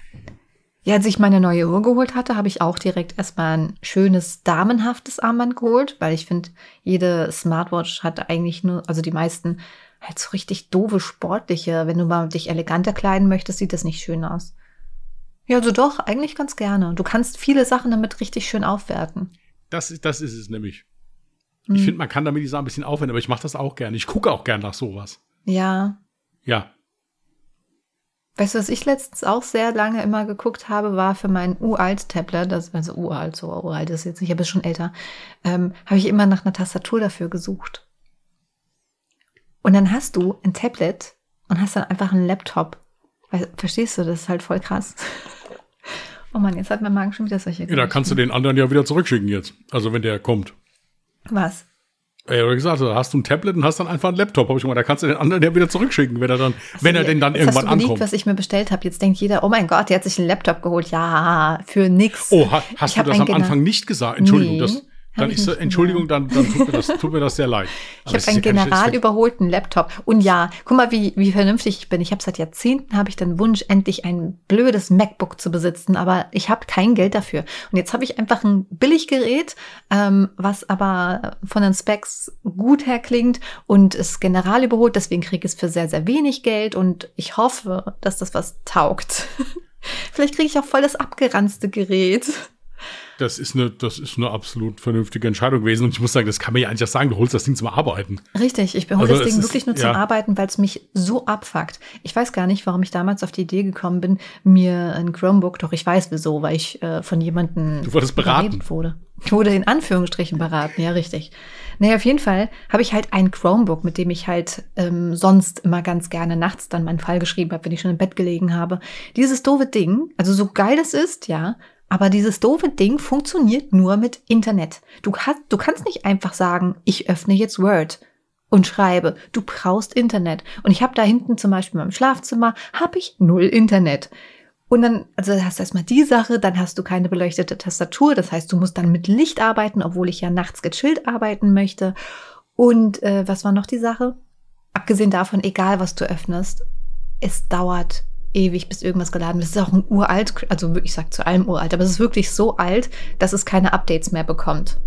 Ja, als ich meine neue Uhr geholt hatte, habe ich auch direkt erstmal ein schönes damenhaftes Armband geholt, weil ich finde, jede Smartwatch hat eigentlich nur, also die meisten halt so richtig doofe sportliche. Wenn du mal dich eleganter kleiden möchtest, sieht das nicht schön aus. Ja, also doch, eigentlich ganz gerne. Du kannst viele Sachen damit richtig schön aufwerten. Das, ist- das ist es nämlich. Hm. Ich finde, man kann damit die Sachen ein bisschen aufwenden, aber ich mache das auch gerne. Ich gucke auch gerne nach sowas. Ja. Ja. Weißt du, was ich letztens auch sehr lange immer geguckt habe, war für mein uralt Tablet, das, also uralt, so uralt ist jetzt nicht, aber ist schon älter, ähm, habe ich immer nach einer Tastatur dafür gesucht. Und dann hast du ein Tablet und hast dann einfach einen Laptop. Weißt, verstehst du, das ist halt voll krass. Oh Mann, jetzt hat mein Magen schon wieder solche ja da kannst du den anderen ja wieder zurückschicken jetzt. Also wenn der kommt. Was? Ja, oder gesagt, da hast du ein Tablet und hast dann einfach einen Laptop. Hab ich mal, da kannst du den anderen ja wieder zurückschicken, wenn er dann, wenn er denn dann irgendwann hast du ankommt. was ich mir bestellt habe. Jetzt denkt jeder, oh mein Gott, der hat sich einen Laptop geholt. Ja, für nix. Oh, ha, hast Ich du das am Anfang nicht gesagt? Entschuldigung, Nee, das, dann ist Entschuldigung, dann, dann tut, mir das, tut mir das sehr leid. Ich habe einen general überholten Laptop. Und ja, guck mal, wie, wie vernünftig ich bin. Ich habe seit Jahrzehnten habe ich den Wunsch, endlich ein blödes MacBook zu besitzen, aber ich habe kein Geld dafür. Und jetzt habe ich einfach ein Billiggerät, ähm, was aber von den Specs gut her klingt und ist general überholt. Deswegen kriege ich es für sehr, sehr wenig Geld und ich hoffe, dass das was taugt. Vielleicht kriege ich auch voll das abgeranzte Gerät. Das ist eine, das ist eine absolut vernünftige Entscheidung gewesen. Und ich muss sagen, das kann man ja eigentlich auch sagen, du holst das Ding zum Arbeiten. Richtig, ich hole Also das es Ding ist- wirklich nur zum ja. Arbeiten, weil es mich so abfuckt. Ich weiß gar nicht, warum ich damals auf die Idee gekommen bin, mir ein Chromebook, doch ich weiß wieso, weil ich äh, von jemandem Du wurdest beraten. wurde. Ich wurde in Anführungsstrichen beraten, ja, richtig. Naja, auf jeden Fall habe ich halt ein Chromebook, mit dem ich halt ähm, sonst immer ganz gerne nachts dann meinen Fall geschrieben habe, wenn ich schon im Bett gelegen habe. Dieses doofe Ding, also so geil das ist, ja, aber dieses doofe Ding funktioniert nur mit Internet. Du, hast, du kannst nicht einfach sagen, ich öffne jetzt Word und schreibe. Du brauchst Internet. Und ich habe da hinten zum Beispiel in meinem Schlafzimmer, habe ich null Internet. Und dann, also hast du erstmal die Sache, dann hast du keine beleuchtete Tastatur. Das heißt, du musst dann mit Licht arbeiten, obwohl ich ja nachts gechillt arbeiten möchte. Und äh, was war noch die Sache? Abgesehen davon, egal was du öffnest, es dauert ewig, bis irgendwas geladen wird. Es ist auch ein uralt, also ich sag zu allem uralt, aber es ist wirklich so alt, dass es keine Updates mehr bekommt.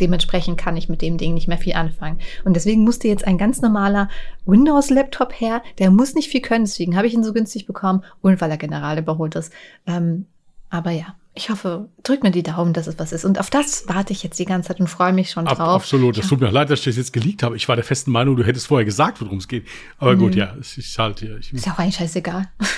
Dementsprechend kann ich mit dem Ding nicht mehr viel anfangen. Und deswegen musste jetzt ein ganz normaler Windows-Laptop her. Der muss nicht viel können, deswegen habe ich ihn so günstig bekommen und weil er general überholt ist. Ähm, aber ja, ich hoffe, drück mir die Daumen, dass es was ist. Und auf das warte ich jetzt die ganze Zeit und freue mich schon Ab, drauf. absolut. Es tut mir leid, dass ich das jetzt geleakt habe. Ich war der festen Meinung, du hättest vorher gesagt, worum es geht. Aber gut, ja, es ist halt hier. Ich, Ist auch eigentlich scheißegal.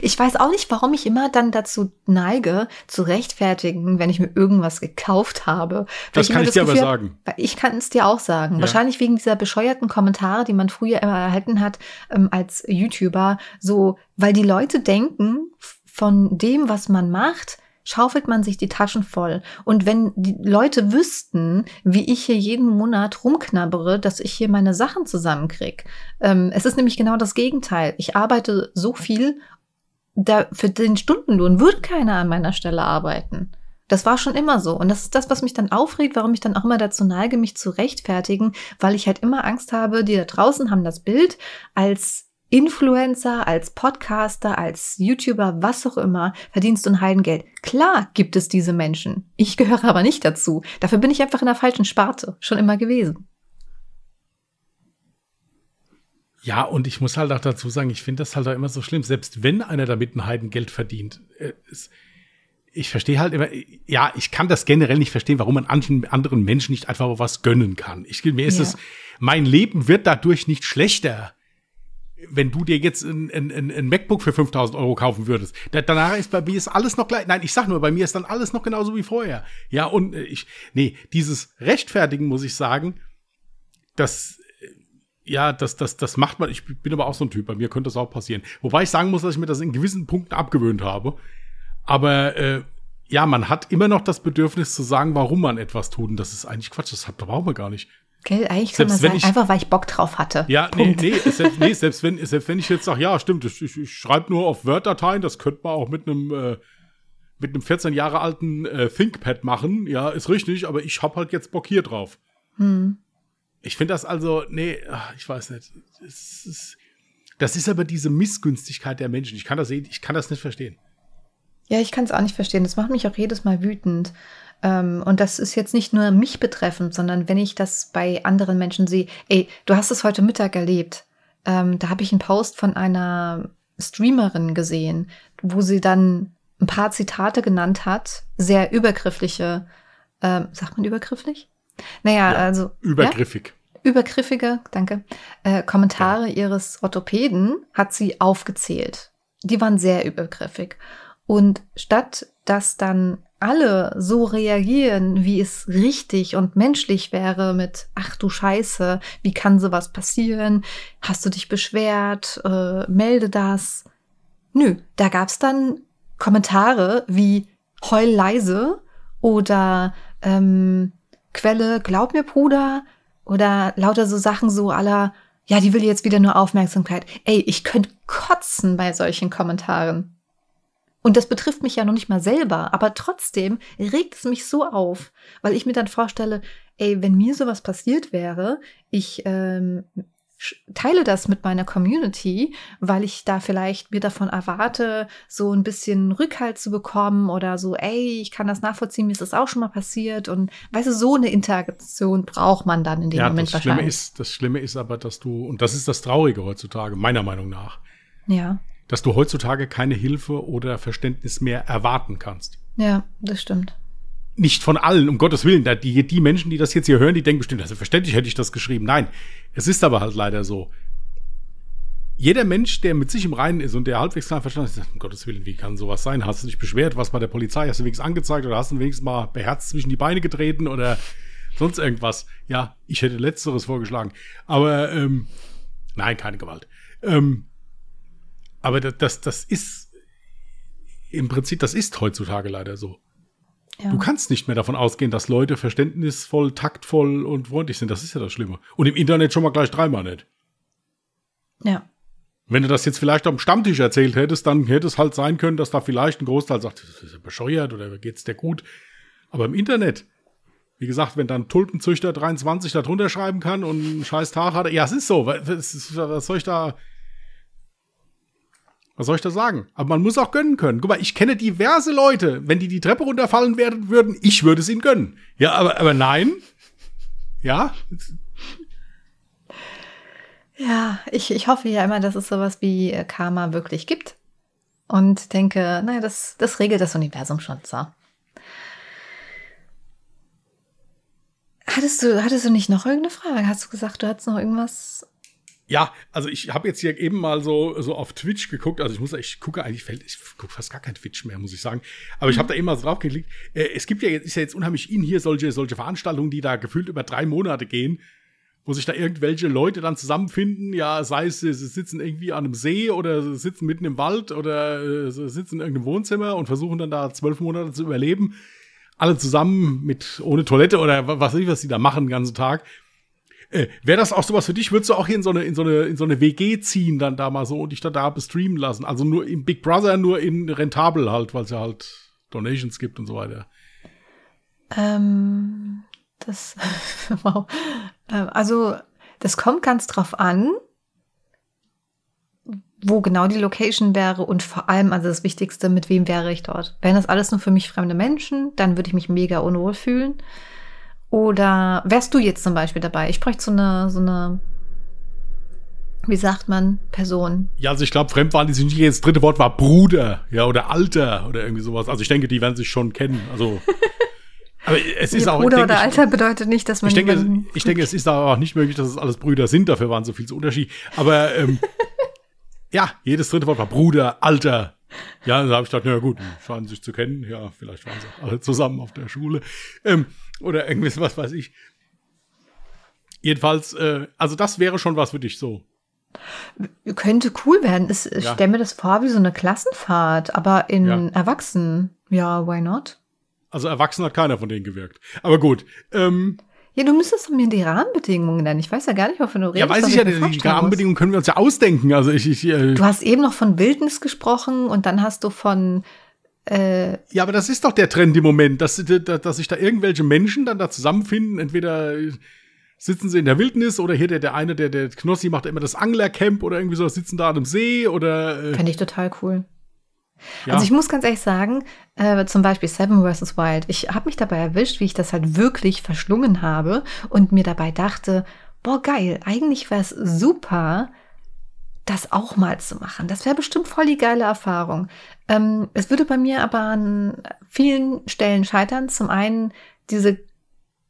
Ich weiß auch nicht, warum ich immer dann dazu neige, zu rechtfertigen, wenn ich mir irgendwas gekauft habe. Weil Das kann ich dir aber Gefühl- sagen. Weil Ich kann es dir auch sagen. Ja. Wahrscheinlich wegen dieser bescheuerten Kommentare, die man früher immer erhalten hat ähm, als YouTuber. So, weil die Leute denken, von dem, was man macht, schaufelt man sich die Taschen voll. Und wenn die Leute wüssten, wie ich hier jeden Monat rumknabbere, dass ich hier meine Sachen zusammenkrieg. Ähm, es ist nämlich genau das Gegenteil. Ich arbeite so viel, da für den Stundenlohn würde keiner an meiner Stelle arbeiten. Das war schon immer so. Und das ist das, was mich dann aufregt, warum ich dann auch immer dazu neige, mich zu rechtfertigen, weil ich halt immer Angst habe, die da draußen haben das Bild als Influencer, als Podcaster, als YouTuber, was auch immer, verdienst du ein Heidengeld. Klar gibt es diese Menschen. Ich gehöre aber nicht dazu. Dafür bin ich einfach in der falschen Sparte. Schon immer gewesen. Ja, und ich muss halt auch dazu sagen, ich finde das halt auch immer so schlimm, selbst wenn einer damit ein Heidengeld verdient. Äh, ich verstehe halt immer, ja, ich kann das generell nicht verstehen, warum man anderen Menschen nicht einfach was gönnen kann. Ich, mir ist Ja. es, mein Leben wird dadurch nicht schlechter, wenn du dir jetzt ein, ein, ein, MacBook für 5000 Euro kaufen würdest. Da, danach ist bei mir ist alles noch gleich. Nein, ich sag nur, bei mir ist dann alles noch genauso wie vorher. Ja, und äh, ich, nee, dieses Rechtfertigen, muss ich sagen, das, äh, ja, das, das, das macht man. Ich bin aber auch so ein Typ. Bei mir könnte das auch passieren. Wobei ich sagen muss, dass ich mir das in gewissen Punkten abgewöhnt habe. Aber äh, ja, man hat immer noch das Bedürfnis zu sagen, warum man etwas tut. Und das ist eigentlich Quatsch. Das hat- brauchen wir gar nicht. Gell, eigentlich kann man Selbst wenn sagen, ich- einfach weil ich Bock drauf hatte. Ja, nee, Punkt. nee, selbst, nee selbst, wenn, selbst wenn ich jetzt sage, ja, stimmt, ich, ich, ich schreibe nur auf Word-Dateien, das könnte man auch mit einem äh, mit einem 14 Jahre alten äh, ThinkPad machen, ja, ist richtig, aber ich hab halt jetzt Bock hier drauf. Hm. Ich finde das also, nee, ach, ich weiß nicht. Das ist, das ist aber diese Missgünstigkeit der Menschen. Ich kann das, sehen, ich kann das nicht verstehen. Ja, ich kann es auch nicht verstehen. Das macht mich auch jedes Mal wütend. Ähm, und das ist jetzt nicht nur mich betreffend, sondern wenn ich das bei anderen Menschen sehe. Ey, du hast es heute Mittag erlebt. Ähm, da habe ich einen Post von einer Streamerin gesehen, wo sie dann ein paar Zitate genannt hat, sehr übergriffliche. Ähm, sagt man übergrifflich? Naja, Ja, also. Ja? Übergriffig. übergriffige, danke, äh, Kommentare ihres Orthopäden hat sie aufgezählt. Die waren sehr übergriffig. Und statt dass dann alle so reagieren, wie es richtig und menschlich wäre mit, ach du Scheiße, wie kann sowas passieren? Hast du dich beschwert? Äh, melde das. Nö, da gab's dann Kommentare wie heul leise oder ähm, Quelle, glaub mir, Bruder, oder lauter so Sachen so aller, ja, die will jetzt wieder nur Aufmerksamkeit. Ey, ich könnte kotzen bei solchen Kommentaren. Und das betrifft mich ja noch nicht mal selber, aber trotzdem regt es mich so auf, weil ich mir dann vorstelle, ey, wenn mir sowas passiert wäre, ich ähm, teile das mit meiner Community, weil ich da vielleicht mir davon erwarte, so ein bisschen Rückhalt zu bekommen oder so, ey, ich kann das nachvollziehen, mir ist das auch schon mal passiert und weißt du, so eine Interaktion braucht man dann in dem Ja, Moment das Schlimme, wahrscheinlich. ist, das Schlimme ist aber, dass du, und das ist das Traurige heutzutage, meiner Meinung nach, Ja, dass du heutzutage keine Hilfe oder Verständnis mehr erwarten kannst. ja, das stimmt. Nicht von allen, um Gottes Willen. Die, die Menschen, die das jetzt hier hören, die denken bestimmt, also verständlich hätte ich das geschrieben. Nein, es ist aber halt leider so. Jeder Mensch, der mit sich im Reinen ist und der halbwegs klar verstanden ist, um Gottes Willen, wie kann sowas sein? Hast du dich beschwert, was bei der Polizei? Hast du wenigstens angezeigt oder hast du wenigstens mal beherzt zwischen die Beine getreten oder sonst irgendwas? Ja, ich hätte Letzteres vorgeschlagen. Aber, ähm, nein, keine Gewalt. Ähm, aber das, das, das ist im Prinzip, das ist heutzutage leider so. Ja. Du kannst nicht mehr davon ausgehen, dass Leute verständnisvoll, taktvoll und freundlich sind. Das ist ja das Schlimme. Und im Internet schon mal gleich dreimal nicht. ja. Wenn du das jetzt vielleicht am Stammtisch erzählt hättest, dann hätte es halt sein können, dass da vielleicht ein Großteil sagt, das ist ja bescheuert oder geht's dir gut. Aber im Internet, wie gesagt, wenn dann Tulpenzüchter 23 da drunter schreiben kann und einen scheiß Tag hat, er- ja, es ist so. Was soll ich da, was soll ich da sagen? Aber man muss auch gönnen können. Guck mal, ich kenne diverse Leute, wenn die die Treppe runterfallen werden würden, ich würde es ihnen gönnen. Ja, aber, aber nein. Ja, Ja, ich, ich hoffe ja immer, dass es sowas wie äh, Karma wirklich gibt. Und denke, naja, das, das regelt das Universum schon so. Hattest du, hattest du nicht noch irgendeine Frage? Hast du gesagt, du hattest noch irgendwas? Ja, also ich habe jetzt hier eben mal so, so auf Twitch geguckt. Also ich muss, ich gucke eigentlich, ich gucke fast gar kein Twitch mehr, muss ich sagen. Aber ich habe da eben mal so drauf geklickt. Äh, es gibt ja jetzt, ist ja jetzt unheimlich in hier solche, solche Veranstaltungen, die da gefühlt über drei Monate gehen, wo sich da irgendwelche Leute dann zusammenfinden. Ja, sei es, sie sitzen irgendwie an einem See oder sie sitzen mitten im Wald oder äh, sie sitzen in irgendeinem Wohnzimmer und versuchen dann da zwölf Monate zu überleben. Alle zusammen mit, ohne Toilette oder wa- was weiß ich, was die da machen den ganzen Tag. Äh, Wäre das auch sowas für dich? Würdest du auch hier in so eine, in so eine, in so eine WG ziehen, dann da mal so und dich dann da bestreamen lassen? Also nur im Big Brother, nur in rentabel halt, weil es ja halt Donations gibt und so weiter. Ähm, das, wow. Ähm, also, das kommt ganz drauf an, wo genau die Location wäre und vor allem, also das Wichtigste, mit wem wäre ich dort. Wären das alles nur für mich fremde Menschen, dann würde ich mich mega unwohl fühlen. Oder wärst du jetzt zum Beispiel dabei? Ich bräuchte so eine, so eine Wie sagt man Person? Ja, also ich glaube, Fremdwahlen, das dritte Wort war Bruder, ja, oder Alter oder irgendwie sowas. Also ich denke, die werden sich schon kennen. Also aber es ist auch. Bruder oder ich, Alter bedeutet nicht, dass man. Ich denke, ich denke, es ist aber auch nicht möglich, dass es alles Brüder sind. Dafür waren so viel zu Unterschied. Aber ähm, ja, jedes dritte Wort war Bruder, Alter. Ja, da habe ich gedacht, na gut, scheinen sich zu kennen. Ja, vielleicht waren sie alle zusammen auf der Schule. Ähm, oder irgendwie was weiß ich. Jedenfalls, äh, also das wäre schon was für dich so. Könnte cool werden. Ich Ja. stelle mir das vor wie so eine Klassenfahrt, aber in Ja. Erwachsenen. Ja, why not? Also erwachsen hat keiner von denen gewirkt. Aber gut. Ähm, Ja, du müsstest mir die Rahmenbedingungen nennen. Ich weiß ja gar nicht, wovon du redest. ja, weiß ich ja, die Rahmenbedingungen können wir uns ja ausdenken. Also ich, ich äh. Du hast eben noch von Wildnis gesprochen und dann hast du von äh, Ja, aber das ist doch der Trend im Moment, dass, dass sich da irgendwelche Menschen dann da zusammenfinden. Entweder sitzen sie in der Wildnis oder hier der, der eine, der, der Knossi macht immer das Anglercamp oder irgendwie so, sitzen da an einem See oder. Äh, Fände ich total cool. ja. Also ich muss ganz ehrlich sagen, äh, zum Beispiel Seven vs. Wild, ich habe mich dabei erwischt, wie ich das halt wirklich verschlungen habe und mir dabei dachte, boah geil, eigentlich wäre es super, das auch mal zu machen. Das wäre bestimmt voll die geile Erfahrung. Ähm, es würde bei mir aber an vielen Stellen scheitern. Zum einen diese,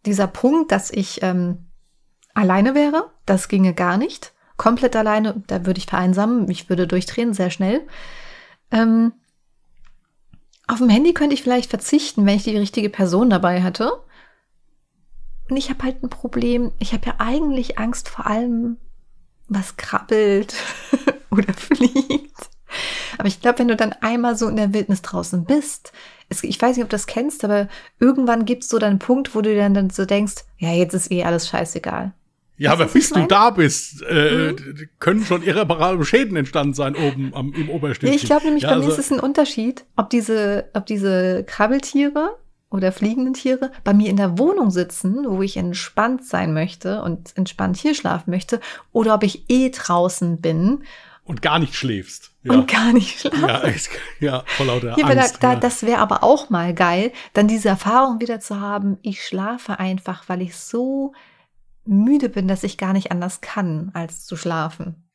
dieser Punkt, dass ich ähm, alleine wäre, das ginge gar nicht. Komplett alleine, da würde ich vereinsamen, ich würde durchdrehen, sehr schnell. Ähm, auf dem Handy könnte ich vielleicht verzichten, wenn ich die richtige Person dabei hatte. Und ich habe halt ein Problem. Ich habe ja eigentlich Angst vor allem, was krabbelt oder fliegt. Aber ich glaube, wenn du dann einmal so in der Wildnis draußen bist, es, ich weiß nicht, ob du das kennst, aber irgendwann gibt es so dann einen Punkt, wo du dann, dann so denkst, ja, jetzt ist eh alles scheißegal. ja, weißt aber bis du da bist, äh, d- können schon irreparable Schäden entstanden sein oben am, im Ja, Oberstückchen. ich glaube nämlich, ja, bei mir also- ist es ein Unterschied, ob diese, ob diese Krabbeltiere oder fliegenden Tiere bei mir in der Wohnung sitzen, wo ich entspannt sein möchte und entspannt hier schlafen möchte, oder ob ich eh draußen bin und gar nicht schläfst. Ja, und gar nicht schlafe. ja, ja vor lauter Hier, Angst. da, da, ja. Das wäre aber auch mal geil, dann diese Erfahrung wieder zu haben, ich schlafe einfach, weil ich so müde bin, dass ich gar nicht anders kann, als zu schlafen.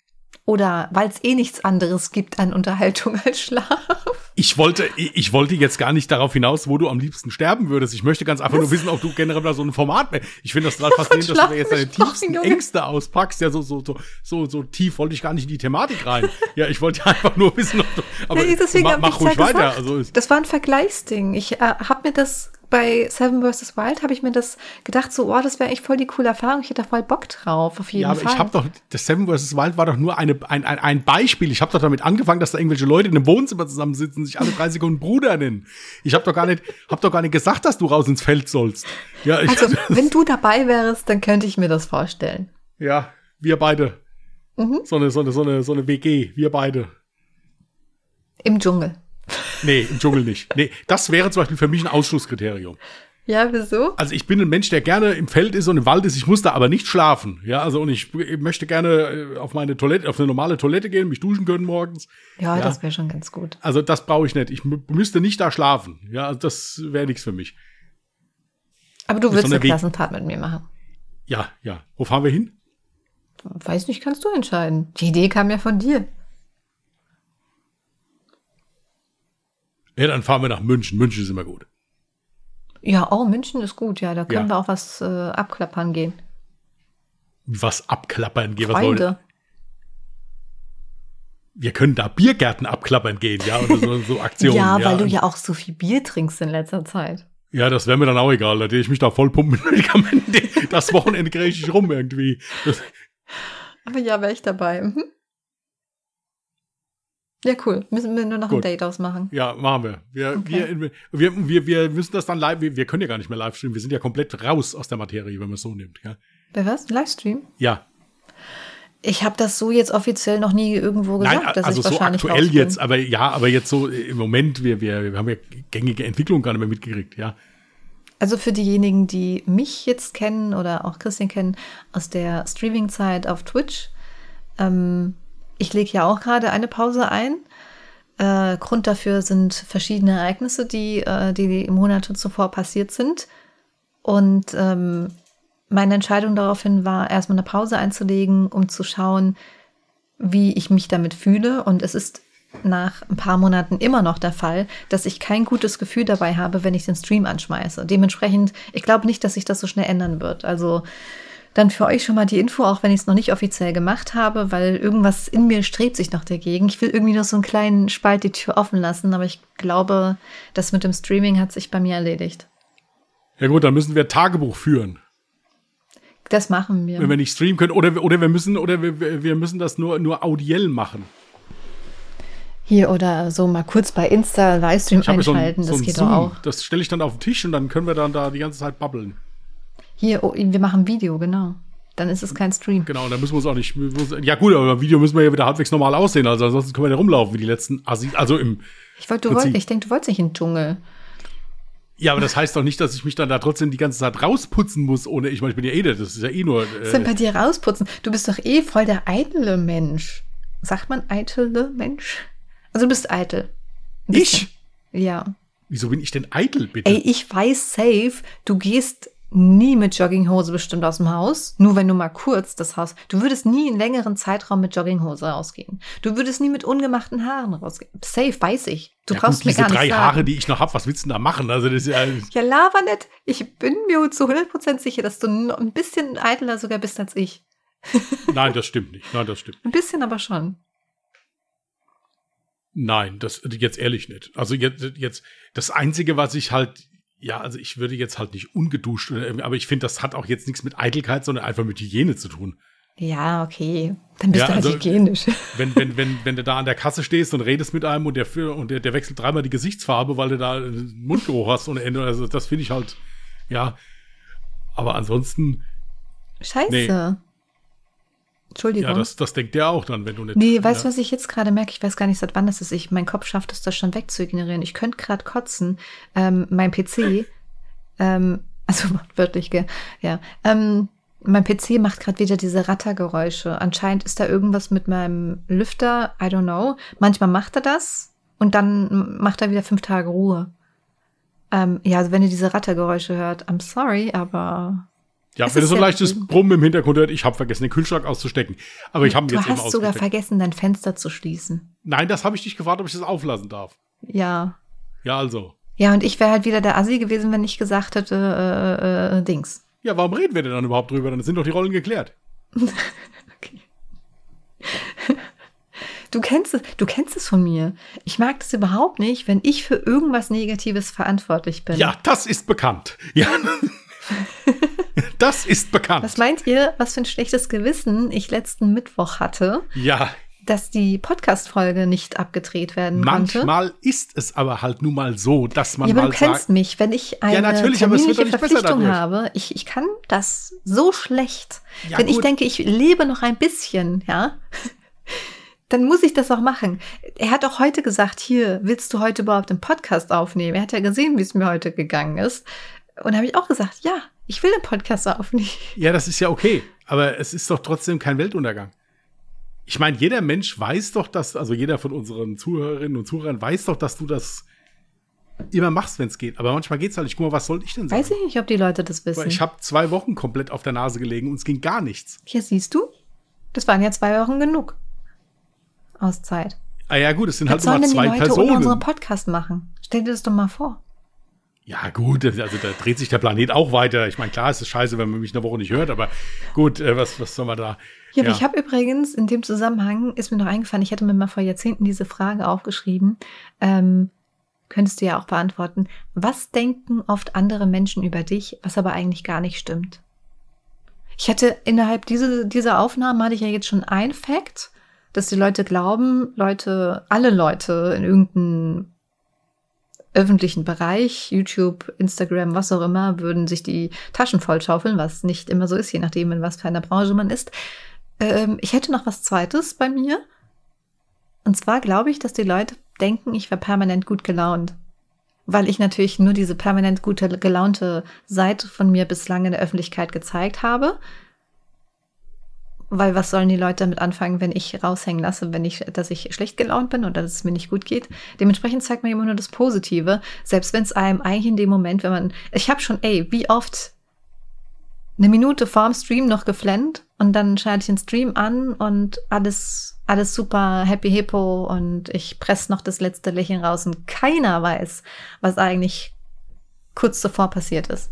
Oder weil es eh nichts anderes gibt an Unterhaltung als Schlaf. Ich wollte, ich wollte jetzt gar nicht darauf hinaus, wo du am liebsten sterben würdest. Ich möchte ganz einfach nur wissen, ob du generell da so ein Format mehr. Ich finde das total faszinierend, dass du da jetzt deine tiefsten Junge. Ängste auspackst. Ja, so, so, so, so, so tief wollte ich gar nicht in die Thematik rein. Ja, ich wollte einfach nur wissen, ob du, aber Nee, deswegen mach, hab mach ruhig ja weiter. gesagt. Also, Das war ein Vergleichsding. Ich äh, habe mir das bei Seven vs. Wild, habe ich mir das gedacht, so, oh, das wäre echt voll die coole Erfahrung. Ich hätte da voll Bock drauf, auf jeden ja, aber Fall. ich habe doch, das Seven vs. Wild war doch nur eine, ein, ein, ein Beispiel. Ich habe doch damit angefangen, dass da irgendwelche Leute in einem Wohnzimmer zusammensitzen, sich alle drei Sekunden Bruder nennen. Ich habe doch gar nicht, hab doch gar nicht gesagt, dass du raus ins Feld sollst. Ja, also, wenn du dabei wärst, dann könnte ich mir das vorstellen. ja, wir beide. Mhm. So eine, so eine, so eine, so eine WG, wir beide. Im Dschungel. Nee, im Dschungel nicht. Nee, das wäre zum Beispiel für mich ein Ausschlusskriterium. Ja, wieso? Also ich bin ein Mensch, der gerne im Feld ist und im Wald ist. Ich muss da aber nicht schlafen. Ja, also und ich möchte gerne äh, auf meine Toilette, auf eine normale Toilette gehen, mich duschen können morgens. Ja, Ja. das wäre schon ganz gut. Also das brauche ich nicht. Ich mü- müsste nicht da schlafen. Ja, also das wäre nichts für mich. Aber du einer eine Klassenfahrt mit mir machen. Ja, ja. Wo fahren wir hin? Weiß nicht, kannst du entscheiden. Die Idee kam ja von dir. Ja, dann fahren wir nach München. München ist immer gut. Ja, oh, München ist gut, ja. Da können Ja. wir auch was äh, abklappern gehen. Was abklappern gehen. Was soll, Freunde. wir können da Biergärten abklappern gehen, ja, oder so, so Aktionen. Ja, weil du ja auch so viel Bier trinkst in letzter Zeit. Ja, das wäre mir dann auch egal. Da ich mich da voll pumpen mit Medikamenten. Das Wochenende kriege ich rum irgendwie. Das, Aber ja, wäre ich dabei. Ja, cool. Müssen wir nur noch ein Gut. Date ausmachen. ja, machen wir. Wir, Okay. wir, wir, wir, wir müssen das dann live, wir, wir können ja gar nicht mehr live streamen. Wir sind ja komplett raus aus der Materie, wenn man es so nimmt. Ja, Bei was? Livestream? ja. Ich habe das so jetzt offiziell noch nie irgendwo gesagt, Nein, dass also ich so wahrscheinlich aktuell raus bin. jetzt, aber ja, aber jetzt so im Moment, wir, wir, wir haben ja gängige Entwicklung gar nicht mehr mitgekriegt, ja. Also für diejenigen, die mich jetzt kennen oder auch Christian kennen aus der Streaming-Zeit auf Twitch, ähm, ich lege ja auch gerade eine Pause ein. Äh, Grund dafür sind verschiedene Ereignisse, die äh, die Monate zuvor passiert sind. Und ähm, meine Entscheidung daraufhin war, erstmal eine Pause einzulegen, um zu schauen, wie ich mich damit fühle. Und es ist nach ein paar Monaten immer noch der Fall, dass ich kein gutes Gefühl dabei habe, wenn ich den Stream anschmeiße. Dementsprechend, ich glaube nicht, dass sich das so schnell ändern wird. Also dann für euch schon mal die Info, auch wenn ich es noch nicht offiziell gemacht habe, weil irgendwas in mir strebt sich noch dagegen. Ich will irgendwie noch so einen kleinen Spalt die Tür offen lassen, aber ich glaube, das mit dem Streaming hat sich bei mir erledigt. Ja gut, dann müssen wir Tagebuch führen. Das machen wir. Wenn wir nicht streamen können. Oder, oder wir müssen, oder wir, wir müssen das nur, nur audiell machen. Hier oder so mal kurz bei Insta Livestream einschalten, so ein, so das geht Zoom, doch auch. Das stelle ich dann auf den Tisch und dann können wir dann da die ganze Zeit babbeln. Hier, oh, wir machen Video, genau. Dann ist es kein Stream. Genau, dann müssen wir uns auch nicht. Ja, gut, aber Video müssen wir ja wieder halbwegs normal aussehen. Also ansonsten können wir ja rumlaufen wie die letzten Assi. Also im. Ich du ich denke, du wolltest nicht in den Dschungel. Ja, aber das heißt doch nicht, dass ich mich dann da trotzdem die ganze Zeit rausputzen muss, ohne ich meine, ich bin ja eh, das ist ja eh nur. Äh, Was denn bei dir rausputzen? Du bist doch eh voll der eitle Mensch. Sagt man eitele Mensch? Also du bist eitel. Ich? Ja. Wieso bin ich denn eitel, bitte? Ey, ich weiß safe, du gehst nie mit Jogginghose bestimmt aus dem Haus, nur wenn du mal kurz das Haus. Du würdest nie einen längeren Zeitraum mit Jogginghose rausgehen. Du würdest nie mit ungemachten Haaren rausgehen. Safe, weiß ich. Du ja, brauchst gut, mir diese gar drei sagen. Haare, die ich noch hab, was willst du denn da machen? Also das ist ja. Ja, laber nicht. Ich bin mir zu 100% sicher, dass du ein bisschen eitler sogar bist als ich. Nein, das stimmt nicht. Nein, das stimmt. Ein bisschen aber schon. Nein, das jetzt ehrlich nicht. Also jetzt, jetzt das Einzige, was ich halt, ja, also ich würde jetzt halt nicht ungeduscht, aber ich finde, das hat auch jetzt nichts mit Eitelkeit, sondern einfach mit Hygiene zu tun. Ja, okay. Dann bist Ja, du halt also- hygienisch. Wenn, wenn, wenn, wenn du da an der Kasse stehst und redest mit einem und der, für, und der, der wechselt dreimal die Gesichtsfarbe, weil du da einen Mundgeruch hast ohne Ende. Also das finde ich halt, ja. Aber ansonsten, Scheiße. Nee. Entschuldigung. ja, das, das denkt der auch dann, wenn du nicht. Nee, weißt du, ja. was ich jetzt gerade merke? Ich weiß gar nicht, seit wann das ist. Ich, mein Kopf schafft es, das schon wegzuignorieren. Ich könnte gerade kotzen. Ähm, mein PC, ähm, also wörtlich, gell? Ja. Ähm, mein PC macht gerade wieder diese Rattergeräusche. Anscheinend ist da irgendwas mit meinem Lüfter. I don't know. Manchmal macht er das und dann macht er wieder fünf Tage Ruhe. Ähm, ja, also wenn ihr diese Rattergeräusche hört, I'm sorry, aber Ja, Es wenn du so ein leichtes. Brummen im Hintergrund hört, ich habe vergessen, den Kühlschrank auszustecken. Aber ich habe ihn du jetzt eben hast sogar vergessen, dein Fenster zu schließen. Nein, das habe ich dich gefragt, ob ich das auflassen darf. Ja. Ja, also. Ja, und ich wäre halt wieder der Assi gewesen, wenn ich gesagt hätte, äh, äh, Dings. Ja, warum reden wir denn dann überhaupt drüber? Dann sind doch die Rollen geklärt. Okay. Du kennst es, du kennst es von mir. Ich mag das überhaupt nicht, wenn ich für irgendwas Negatives verantwortlich bin. Ja, das ist bekannt. Ja. das ist bekannt. Was meint ihr, was für ein schlechtes Gewissen ich letzten Mittwoch hatte, ja, dass die Podcast-Folge nicht abgedreht werden konnte? manchmal ist es aber halt nun mal so, dass man Ja, aber mal du kennst sagt, mich, wenn ich eine natürlich, nicht besser Verpflichtung habe, ich, ich kann das so schlecht. Ja, wenn ich gut. denke, ich lebe noch ein bisschen, ja, dann muss ich das auch machen. Er hat auch heute gesagt, hier, willst du heute überhaupt einen Podcast aufnehmen? Er hat ja gesehen, wie es mir heute gegangen ist. Und da habe ich auch gesagt, ja, ich will einen Podcast aufnehmen. ja, das ist ja okay, aber es ist doch trotzdem kein Weltuntergang. Ich meine, jeder Mensch weiß doch, dass, also jeder von unseren Zuhörerinnen und Zuhörern weiß doch, dass du das immer machst, wenn es geht. Aber manchmal geht's halt nicht. Guck mal, was soll ich denn sagen? Weiß ich nicht, ob die Leute das wissen. Ich habe zwei Wochen komplett auf der Nase gelegen und es ging gar nichts. Hier siehst du, das waren ja zwei Wochen genug. Auszeit. Ah ja, gut, es sind halt Was sollen immer denn die zwei Leute ohne unseren Personen. Podcast machen? Stell dir das doch mal vor. Ja, gut, also da dreht sich der Planet auch weiter. Ich meine, klar, es ist scheiße, wenn man mich eine Woche nicht hört, aber gut, äh, was, was soll man da? Ja, aber ich habe übrigens in dem Zusammenhang, ist mir noch eingefallen, ich hatte mir mal vor Jahrzehnten diese Frage aufgeschrieben, ähm, könntest du ja auch beantworten, was denken oft andere Menschen über dich, was aber eigentlich gar nicht stimmt? Ich hatte innerhalb diese, dieser Aufnahmen hatte ich ja jetzt schon ein Fact, dass die Leute glauben, Leute, alle Leute in irgendeinem öffentlichen Bereich, YouTube, Instagram, was auch immer, würden sich die Taschen vollschaufeln, was nicht immer so ist, je nachdem, in was für einer Branche man ist. Ähm, ich hätte noch was Zweites bei mir. Und zwar glaube ich, dass die Leute denken, ich wäre permanent gut gelaunt. Weil ich natürlich nur diese permanent gute gelaunte Seite von mir bislang in der Öffentlichkeit gezeigt habe. Weil was sollen die Leute damit anfangen, wenn ich raushängen lasse, wenn ich, dass ich schlecht gelaunt bin oder dass es mir nicht gut geht? Dementsprechend zeigt man immer nur das Positive, selbst wenn es einem eigentlich in dem Moment, wenn man, ich habe schon, ey, wie oft eine Minute vorm Stream noch geflennt und dann schalte ich den Stream an und alles, alles super happy hippo und ich presse noch das letzte Lächeln raus und keiner weiß, was eigentlich kurz zuvor passiert ist.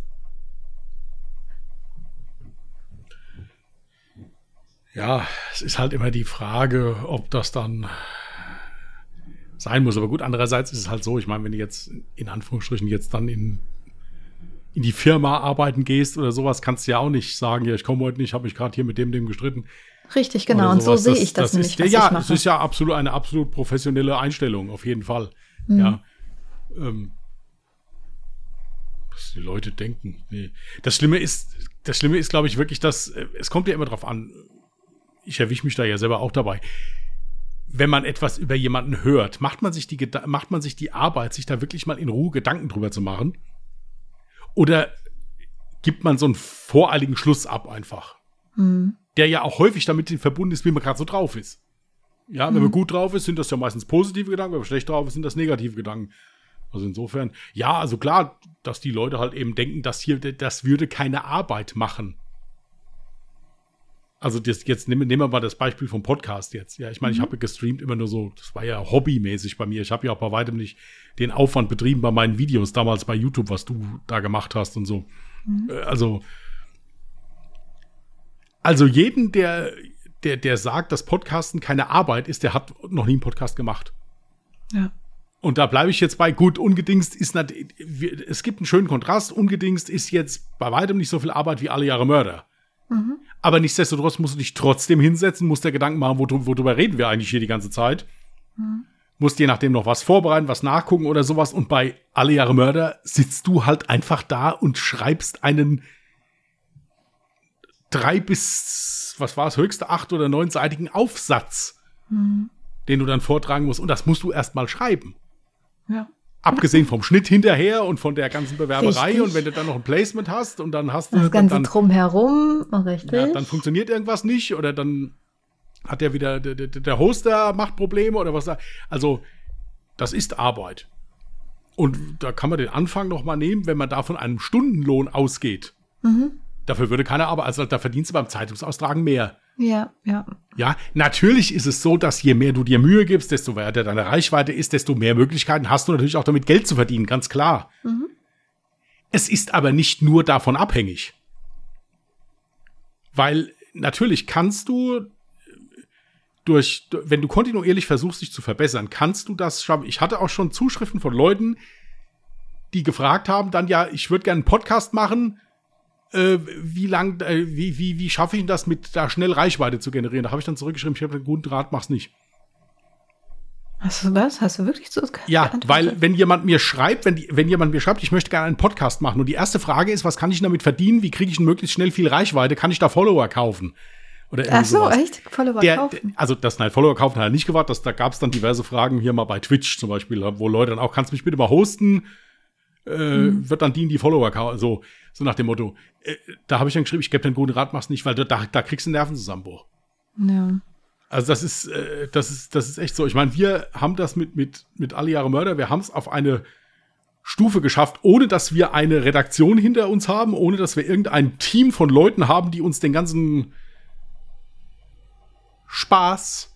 Ja, es ist halt immer die Frage, ob das dann sein muss. Aber gut, andererseits ist es halt so, ich meine, wenn du jetzt in Anführungsstrichen jetzt dann in, in die Firma arbeiten gehst oder sowas, kannst du ja auch nicht sagen, ja, ich komme heute nicht, habe mich gerade hier mit dem, dem gestritten. Richtig, genau. Und so sehe ich das, das nämlich, ist, was Ja, ich mache. es ist ja absolut eine absolut professionelle Einstellung, auf jeden Fall. Mhm. Ja. Ähm, was die Leute denken. Nee. Das Schlimme ist, das Schlimme ist, glaube ich, wirklich, dass äh, es kommt ja immer drauf an, ich erwische mich da ja selber auch dabei. Wenn man etwas über jemanden hört, macht man sich die, macht man sich die Arbeit, sich da wirklich mal in Ruhe Gedanken drüber zu machen? Oder gibt man so einen voreiligen Schluss ab einfach? Mhm. Der ja auch häufig damit verbunden ist, wie man gerade so drauf ist. Ja, wenn mhm. man gut drauf ist, sind das ja meistens positive Gedanken, wenn man schlecht drauf ist, sind das negative Gedanken. Also insofern, ja, also klar, dass die Leute halt eben denken, dass hier, das würde keine Arbeit machen also das, jetzt nehmen, nehmen wir mal das Beispiel vom Podcast jetzt. Ja, ich meine, mhm. ich habe gestreamt immer nur so, das war ja hobbymäßig bei mir. Ich habe ja auch bei weitem nicht den Aufwand betrieben bei meinen Videos damals bei YouTube, was du da gemacht hast und so. Mhm. Äh, also, also jeden, der, der, der sagt, dass Podcasten keine Arbeit ist, der hat noch nie einen Podcast gemacht. Ja. Und da bleibe ich jetzt bei, gut, ungedingst ist, es gibt einen schönen Kontrast, ungedingst ist jetzt bei weitem nicht so viel Arbeit wie alle Jahre Mörder. Mhm. Aber nichtsdestotrotz musst du dich trotzdem hinsetzen, musst dir Gedanken machen, worüber reden wir eigentlich hier die ganze Zeit. Mhm. Musst je nachdem noch was vorbereiten, was nachgucken oder sowas. Und bei Alle Jahre Mörder sitzt du halt einfach da und schreibst einen drei bis, was war es, höchste acht- oder neunseitigen Aufsatz, mhm. den du dann vortragen musst. Und das musst du erst mal schreiben. Ja. Abgesehen vom Schnitt hinterher und von der ganzen Bewerberei richtig. und wenn du dann noch ein Placement hast und dann hast du das ganze dann, drumherum, richtig. Ja, dann funktioniert irgendwas nicht oder dann hat der wieder der, der, der Hoster macht Probleme oder was da. Also das ist Arbeit. Und da kann man den Anfang noch mal nehmen, wenn man da von einem Stundenlohn ausgeht. Mhm. Dafür würde keiner arbeiten. Also da verdienst du beim Zeitungsaustragen mehr. Ja, ja. Ja, natürlich ist es so, dass je mehr du dir Mühe gibst, desto weiter deine Reichweite ist, desto mehr Möglichkeiten hast du natürlich auch damit Geld zu verdienen, ganz klar. Mhm. Es ist aber nicht nur davon abhängig. Weil natürlich kannst du durch, wenn du kontinuierlich versuchst, dich zu verbessern, kannst du das schaffen. Ich hatte auch schon Zuschriften von Leuten, die gefragt haben, dann ja, ich würde gerne einen Podcast machen, äh, wie lang, äh, wie, wie, wie schaffe ich das, mit da schnell Reichweite zu generieren? Da habe ich dann zurückgeschrieben, ich habe einen guten Draht, mach's nicht. Hast du was? Hast du wirklich so? Ja, weil wenn jemand mir schreibt, wenn, die, wenn jemand mir schreibt, ich möchte gerne einen Podcast machen und die erste Frage ist, was kann ich damit verdienen? Wie kriege ich möglichst schnell viel Reichweite? Kann ich da Follower kaufen? Oder Ach so, sowas. echt? Follower der, kaufen? Also das nein, Follower kaufen hat er nicht gewartet. Das, da gab es dann diverse Fragen hier mal bei Twitch zum Beispiel, wo Leute dann auch, kannst du mich bitte mal hosten? Äh, mhm. Wird dann die die Follower kaufen? So, so nach dem Motto. Äh, da habe ich dann geschrieben, ich gebe dir einen guten Rat, mach's nicht, weil da, da kriegst du einen Nervenzusammenbruch. Ja. Also das ist, äh, das ist, das ist echt so. Ich meine, wir haben das mit, mit, mit alle Jahre Mörder, wir haben es auf eine Stufe geschafft, ohne dass wir eine Redaktion hinter uns haben, ohne dass wir irgendein Team von Leuten haben, die uns den ganzen Spaß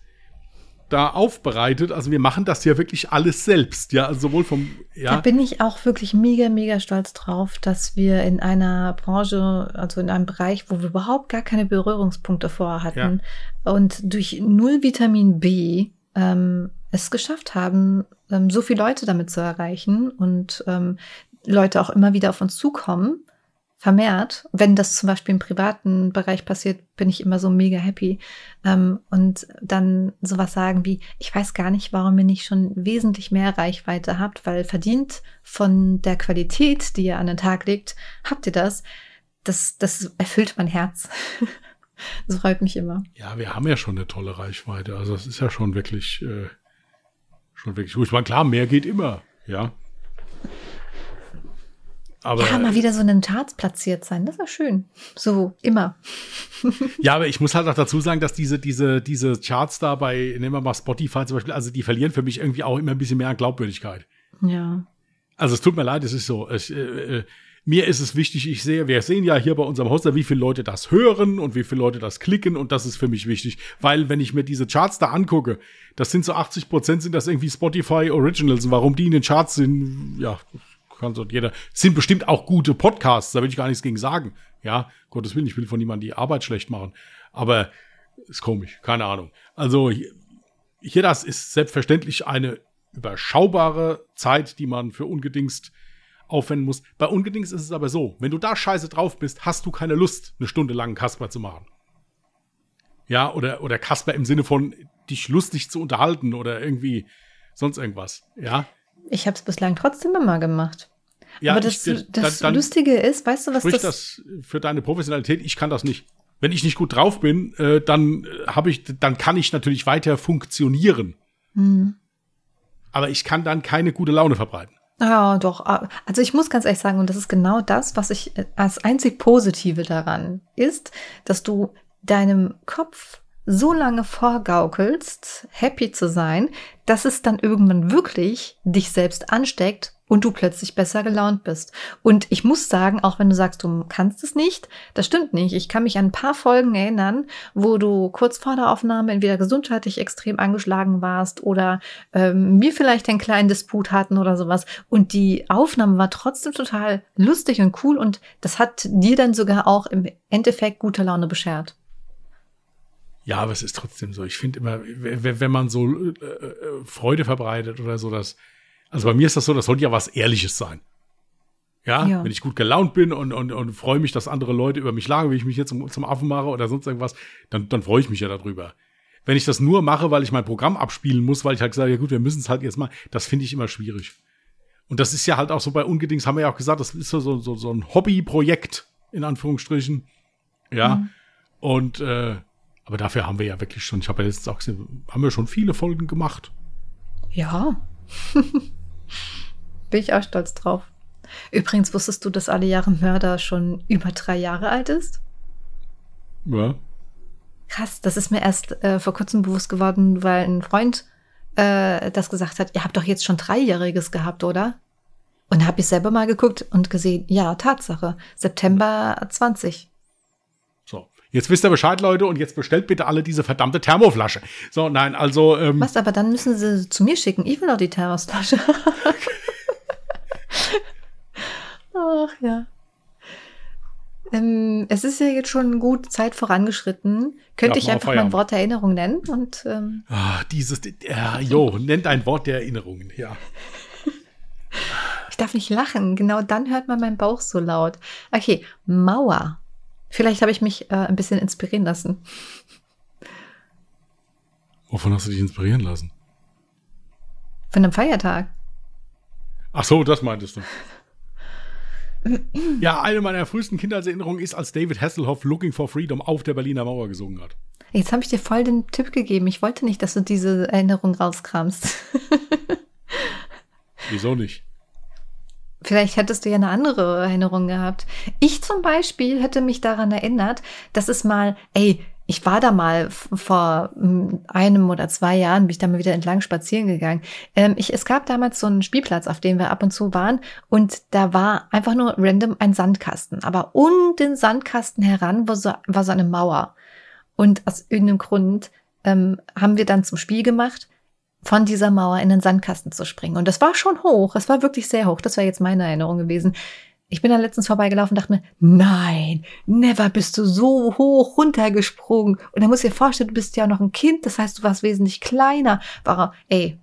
da aufbereitet. Also wir machen das ja wirklich alles selbst, ja, also sowohl vom, ja. Da bin ich auch wirklich mega, mega stolz drauf, dass wir in einer Branche, also in einem Bereich, wo wir überhaupt gar keine Berührungspunkte vorher hatten ja. und durch null Vitamin B ähm, es geschafft haben, ähm, so viele Leute damit zu erreichen und ähm, Leute auch immer wieder auf uns zukommen vermehrt. Wenn das zum Beispiel im privaten Bereich passiert, bin ich immer so mega happy. Ähm, und dann sowas sagen wie, ich weiß gar nicht, warum ihr nicht schon wesentlich mehr Reichweite habt, weil verdient von der Qualität, die ihr an den Tag legt, habt ihr das. Das, das erfüllt mein Herz. das freut mich immer. Ja, wir haben ja schon eine tolle Reichweite. Also es ist ja schon wirklich, äh, schon wirklich gut. Ich meine, klar, mehr geht immer, ja. Aber, ja, mal wieder so in den Charts platziert sein, das ist schön. So, immer. ja, aber ich muss halt auch dazu sagen, dass diese, diese, diese Charts da bei, nehmen wir mal Spotify zum Beispiel, also die verlieren für mich irgendwie auch immer ein bisschen mehr an Glaubwürdigkeit. Ja. Also es tut mir leid, es ist so. Ich, äh, mir ist es wichtig, ich sehe, wir sehen ja hier bei unserem Hoster, wie viele Leute das hören und wie viele Leute das klicken und das ist für mich wichtig, weil wenn ich mir diese Charts da angucke, das sind so 80 Prozent sind das irgendwie Spotify Originals und warum die in den Charts sind, ja, kann so jeder, sind bestimmt auch gute Podcasts, da will ich gar nichts gegen sagen, ja, Gottes Willen, ich will von niemandem die Arbeit schlecht machen, aber ist komisch, keine Ahnung. Also hier, hier das ist selbstverständlich eine überschaubare Zeit, die man für ungedingst aufwenden muss. Bei ungedingst ist es aber so, wenn du da scheiße drauf bist, hast du keine Lust, eine Stunde lang Kasper zu machen. Ja, oder, oder Kasper im Sinne von dich lustig zu unterhalten oder irgendwie sonst irgendwas, ja. Ich habe es bislang trotzdem immer gemacht. Ja, Aber das, ich, das dann Lustige ist, weißt du, was das, das für deine Professionalität? Ich kann das nicht. Wenn ich nicht gut drauf bin, äh, dann äh, habe ich, dann kann ich natürlich weiter funktionieren. Hm. Aber ich kann dann keine gute Laune verbreiten. Ja, doch. Also ich muss ganz ehrlich sagen, und das ist genau das, was ich äh, als einzig Positive daran ist, dass du deinem Kopf so lange vorgaukelst, happy zu sein, dass es dann irgendwann wirklich dich selbst ansteckt und du plötzlich besser gelaunt bist. Und ich muss sagen, auch wenn du sagst, du kannst es nicht, das stimmt nicht. Ich kann mich an ein paar Folgen erinnern, wo du kurz vor der Aufnahme entweder gesundheitlich extrem angeschlagen warst oder ähm, wir vielleicht einen kleinen Disput hatten oder sowas. Und die Aufnahme war trotzdem total lustig und cool und das hat dir dann sogar auch im Endeffekt gute Laune beschert. Ja, aber es ist trotzdem so. Ich finde immer, wenn man so äh, äh, Freude verbreitet oder so, dass, also bei mir ist das so, das sollte ja was Ehrliches sein. Ja, Ja. wenn ich gut gelaunt bin und, und, und freue mich, dass andere Leute über mich lachen, wie ich mich jetzt zum, zum Affen mache oder sonst irgendwas, dann, dann freue ich mich ja darüber. Wenn ich das nur mache, weil ich mein Programm abspielen muss, weil ich halt sage, ja gut, wir müssen es halt jetzt mal, das finde ich immer schwierig. Und das ist ja halt auch so bei Ungedings, haben wir ja auch gesagt, das ist so, so, so, ein Hobbyprojekt, in Anführungsstrichen. Ja. Und äh, aber dafür haben wir ja wirklich schon, ich habe ja jetzt auch gesehen, haben wir schon viele Folgen gemacht. Ja. Bin ich auch stolz drauf. Übrigens wusstest du, dass alle Jahre Mörder schon über drei Jahre alt ist? Ja. Krass, das ist mir erst äh, vor kurzem bewusst geworden, weil ein Freund äh, das gesagt hat, ihr habt doch jetzt schon Dreijähriges gehabt, oder? Und da habe ich selber mal geguckt und gesehen, ja, Tatsache, September 20. Jetzt wisst ihr Bescheid, Leute, und jetzt bestellt bitte alle diese verdammte Thermoflasche. So, nein, also, ähm, Was, aber dann müssen sie zu mir schicken. Ich will doch die Terrorflasche. Ach ja. Ähm, es ist ja jetzt schon gut Zeit vorangeschritten. Könnte Ja, ich einfach mein Feierabend. Wort der Erinnerung nennen? Und ähm, ah, dieses, ja, jo, nennt ein Wort der Erinnerungen, ja. ich darf nicht lachen. Genau dann hört man meinen Bauch so laut. Okay, Mauer. Vielleicht habe ich mich äh, ein bisschen inspirieren lassen. Wovon hast du dich inspirieren lassen? Von einem Feiertag. Ach so, das meintest du. Ja, eine meiner frühesten Kindheitserinnerungen ist, als David Hasselhoff Looking for Freedom auf der Berliner Mauer gesungen hat. Jetzt habe ich dir voll den Tipp gegeben. Ich wollte nicht, dass du diese Erinnerung rauskramst. Wieso nicht? Vielleicht hättest du ja eine andere Erinnerung gehabt. Ich zum Beispiel hätte mich daran erinnert, dass es mal, ey, ich war da mal vor mm, einem oder zwei Jahren, bin ich da mal wieder entlang spazieren gegangen. Ähm, ich, es gab damals so einen Spielplatz, auf dem wir ab und zu waren und da war einfach nur random ein Sandkasten. Aber um den Sandkasten heran war so, war so eine Mauer. Und aus irgendeinem Grund ähm, haben wir dann zum Spiel gemacht, von dieser Mauer in den Sandkasten zu springen. Und das war schon hoch. Es war wirklich sehr hoch. Das wäre jetzt meine Erinnerung gewesen. Ich bin da letztens vorbeigelaufen dachte mir, nein, never bist du so hoch runtergesprungen. Und dann musst du dir vorstellen, du bist ja noch ein Kind. Das heißt, du warst wesentlich kleiner. War, ey.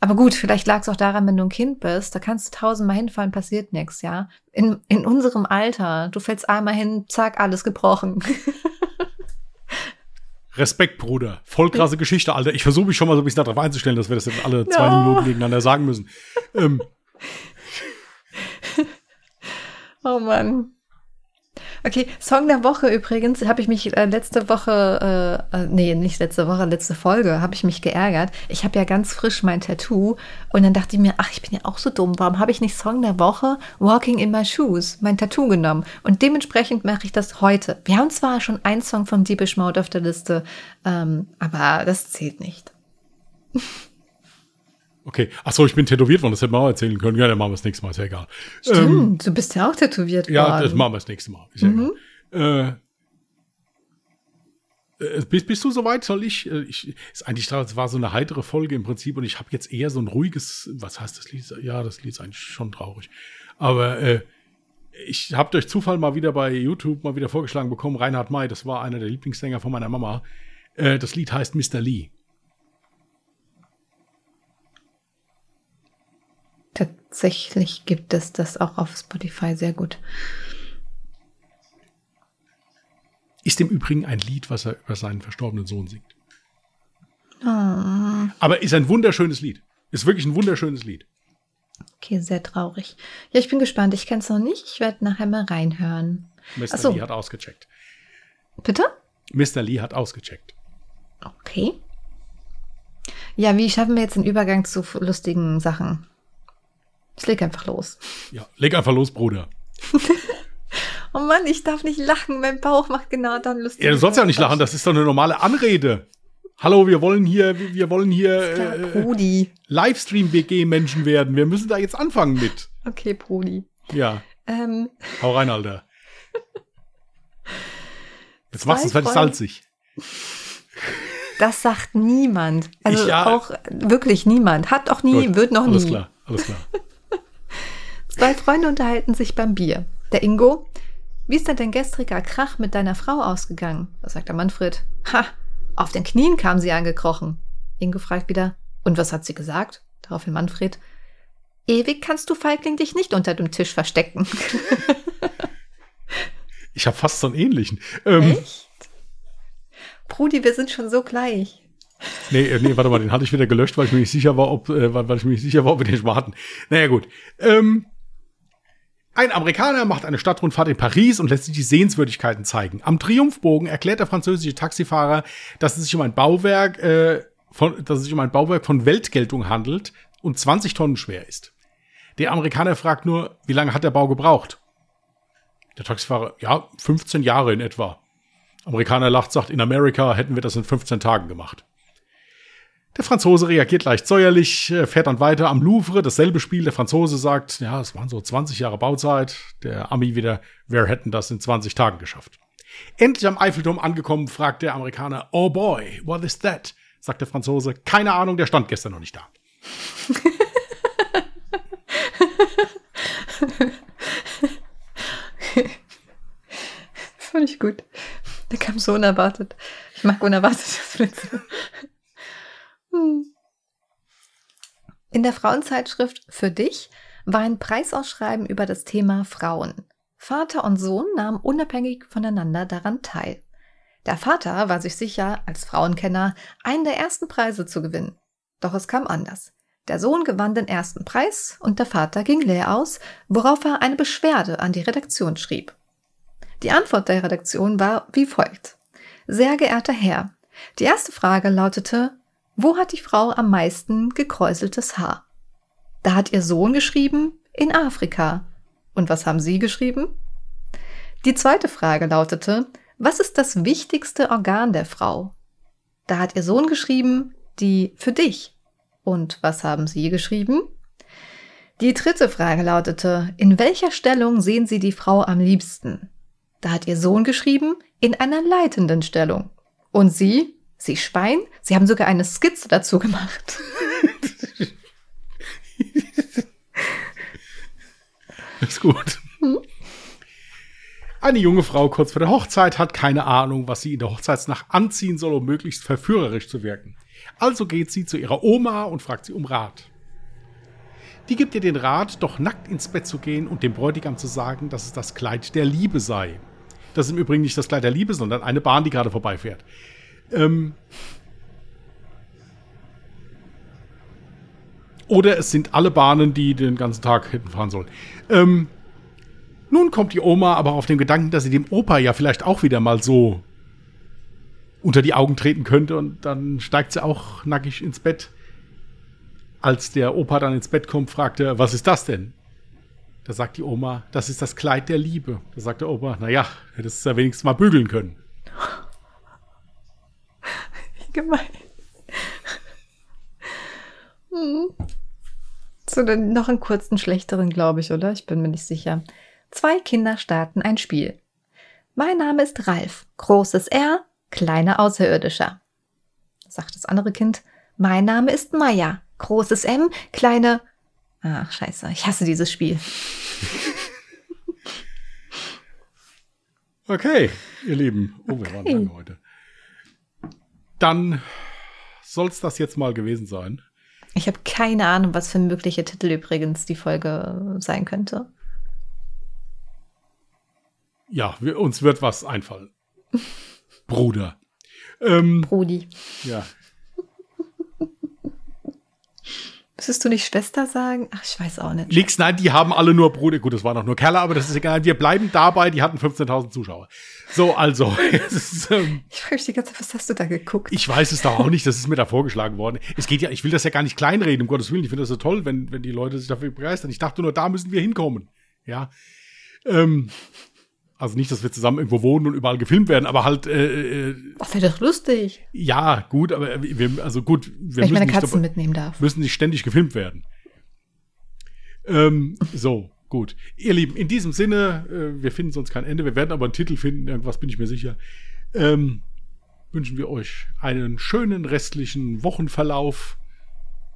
Aber gut, vielleicht lag es auch daran, wenn du ein Kind bist, da kannst du tausendmal hinfallen, passiert nichts, ja. In, in unserem Alter, du fällst einmal hin, zack, alles gebrochen. Respekt, Bruder. Voll krasse Geschichte, Alter. Ich versuche mich schon mal so ein bisschen darauf einzustellen, dass wir das jetzt alle zwei Ja. Minuten gegeneinander sagen müssen. Ähm, Oh Mann. Okay, Song der Woche übrigens, habe ich mich äh, letzte Woche, äh, äh, nee, nicht letzte Woche, letzte Folge, habe ich mich geärgert. Ich habe ja ganz frisch mein Tattoo und dann dachte ich mir, ach, ich bin ja auch so dumm, warum habe ich nicht Song der Woche Walking in My Shoes, mein Tattoo genommen? Und dementsprechend mache ich das heute. Wir haben zwar schon einen Song vom Deepish Mode auf der Liste, ähm, aber das zählt nicht. Okay. Ach so, ich bin tätowiert worden, das hätten wir auch erzählen können. Ja, dann machen wir das nächste Mal, ist ja egal. Stimmt, Ähm, du bist ja auch tätowiert ja, worden. das machen wir das nächste Mal. Ist ja egal. Äh, äh, bist, bist du soweit? Soll ich? Äh, ich ist eigentlich das war so eine heitere Folge im Prinzip und ich habe jetzt eher so ein ruhiges. Was heißt das Lied? Ja, das Lied ist eigentlich schon traurig. Aber äh, ich habe durch Zufall mal wieder bei YouTube mal wieder vorgeschlagen bekommen. Reinhard May, das war einer der Lieblingssänger von meiner Mama. Äh, das Lied heißt Mr. Lee. Tatsächlich gibt es das auch auf Spotify sehr gut. Ist im Übrigen ein Lied, was er über seinen verstorbenen Sohn singt. Ah. Aber ist ein wunderschönes Lied. Ist wirklich ein wunderschönes Lied. Okay, sehr traurig. Ja, ich bin gespannt. Ich kenne es noch nicht. Ich werde nachher mal reinhören. Mr. Ach so. Lee hat ausgecheckt. Bitte? Mr. Lee hat ausgecheckt. Okay. Ja, wie schaffen wir jetzt den Übergang zu lustigen Sachen? Ich leg einfach los. Ja, leg einfach los, Bruder. Oh Mann, ich darf nicht lachen. Mein Bauch macht genau dann lustig. Ja, du sollst ja nicht lachen, das ist doch eine normale Anrede. Hallo, wir wollen hier, wir wollen hier äh. Livestream-WG-Menschen werden. Wir müssen da jetzt anfangen mit. Okay, Brudi. Ja, Ähm, hau rein, Alter. Jetzt machst du es fertig salzig. das sagt niemand. Also Ich, ja. auch wirklich niemand. Hat auch nie, Gut, wird noch alles nie. klar, alles klar. Zwei Freunde unterhalten sich beim Bier. Der Ingo, wie ist denn dein gestriger Krach mit deiner Frau ausgegangen? Da sagt der Manfred, ha, auf den Knien kam sie angekrochen. Ingo fragt wieder, und was hat sie gesagt? Daraufhin Manfred, ewig kannst du Feigling dich nicht unter dem Tisch verstecken. Ich habe fast so einen ähnlichen. Ähm, Echt? Brudi, wir sind schon so gleich. nee, äh, nee, warte mal, den hatte ich wieder gelöscht, weil ich mir nicht sicher war, ob, äh, weil weil ich mir nicht sicher war, ob wir den schon mal hatten. Naja, gut. Ähm, ein Amerikaner macht eine Stadtrundfahrt in Paris und lässt sich die Sehenswürdigkeiten zeigen. Am Triumphbogen erklärt der französische Taxifahrer, dass es sich um ein Bauwerk, äh, von, dass es sich um ein Bauwerk von Weltgeltung handelt und 20 Tonnen schwer ist. Der Amerikaner fragt nur, wie lange hat der Bau gebraucht? Der Taxifahrer, ja, 15 Jahre in etwa. Amerikaner lacht, sagt, in Amerika hätten wir das in 15 Tagen gemacht. Der Franzose reagiert leicht säuerlich, äh, fährt dann weiter am Louvre, dasselbe Spiel. Der Franzose sagt, ja, es waren so 20 Jahre Bauzeit. Der Ami wieder, wer hätten das in 20 Tagen geschafft? Endlich am Eiffelturm angekommen, fragt der Amerikaner, oh boy, what is that? Sagt der Franzose, keine Ahnung, der stand gestern noch nicht da. Fand ich gut. Der kam so unerwartet. Ich mag unerwartetes Witze. Hm. In der Frauenzeitschrift Für dich war ein Preisausschreiben über das Thema Frauen. Vater und Sohn nahmen unabhängig voneinander daran teil. Der Vater war sich sicher, als Frauenkenner, einen der ersten Preise zu gewinnen. Doch es kam anders. Der Sohn gewann den ersten Preis und der Vater ging leer aus, worauf er eine Beschwerde an die Redaktion schrieb. Die Antwort der Redaktion war wie folgt. Sehr geehrter Herr, die erste Frage lautete, wo hat die Frau am meisten gekräuseltes Haar? Da hat ihr Sohn geschrieben, in Afrika. Und was haben Sie geschrieben? Die zweite Frage lautete, was ist das wichtigste Organ der Frau? Da hat ihr Sohn geschrieben, die für dich. Und was haben Sie geschrieben? Die dritte Frage lautete, in welcher Stellung sehen Sie die Frau am liebsten? Da hat ihr Sohn geschrieben, in einer leitenden Stellung. Und Sie, Sie Schwein, Sie haben sogar eine Skizze dazu gemacht. Ist gut. Eine junge Frau kurz vor der Hochzeit hat keine Ahnung, was sie in der Hochzeitsnacht anziehen soll, um möglichst verführerisch zu wirken. Also geht sie zu ihrer Oma und fragt sie um Rat. Die gibt ihr den Rat, doch nackt ins Bett zu gehen und dem Bräutigam zu sagen, dass es das Kleid der Liebe sei. Das ist im Übrigen nicht das Kleid der Liebe, sondern eine Bahn, die gerade vorbeifährt. Ähm Oder es sind alle Bahnen, die den ganzen Tag hinten fahren sollen. Ähm nun kommt die Oma aber auf den Gedanken, dass sie dem Opa ja vielleicht auch wieder mal so unter die Augen treten könnte und dann steigt sie auch nackig ins Bett. Als der Opa dann ins Bett kommt, fragt er, was ist das denn? Da sagt die Oma, das ist das Kleid der Liebe. Da sagt der Opa, naja, hättest du ja wenigstens mal bügeln können. Gemein. Hm. du denn noch einen kurzen, schlechteren, glaube ich, oder? Ich bin mir nicht sicher. Zwei Kinder starten ein Spiel. Mein Name ist Ralf. Großes R, kleiner Außerirdischer. Sagt das andere Kind. Mein Name ist Maya. Großes M, kleine. Ach, scheiße. Ich hasse dieses Spiel. Okay, ihr Lieben. Oh, wir waren Okay. lange heute. Dann soll es das jetzt mal gewesen sein. Ich habe keine Ahnung, was für mögliche Titel übrigens die Folge sein könnte. Ja, wir, uns wird was einfallen. Bruder. Ähm, Brudi. ja, Müsstest du nicht Schwester sagen? Ach, ich weiß auch nicht. nix, nein, die haben alle nur Bruder. Gut, das waren auch nur Kerle, aber das ist egal. Wir bleiben dabei, die hatten 15.000 Zuschauer. So, also, ist, ähm, Ich frage mich die ganze Zeit, was hast du da geguckt? ich weiß es doch auch nicht, das ist mir da vorgeschlagen worden. Es geht ja, ich will das ja gar nicht kleinreden, um Gottes Willen. Ich finde das so toll, wenn, wenn die Leute sich dafür begeistern. Ich dachte nur, da müssen wir hinkommen. Ja. Ähm, also nicht, dass wir zusammen irgendwo wohnen und überall gefilmt werden, aber halt, äh, äh, Ach, wäre doch lustig. ja, gut, aber wir, also gut, wir Wenn ich meine nicht Katzen dabei- mitnehmen darf. müssen nicht ständig gefilmt werden. Ähm, so, gut. Ihr Lieben, in diesem Sinne, äh, wir finden sonst kein Ende. Wir werden aber einen Titel finden, irgendwas bin ich mir sicher. Ähm, wünschen wir euch einen schönen restlichen Wochenverlauf.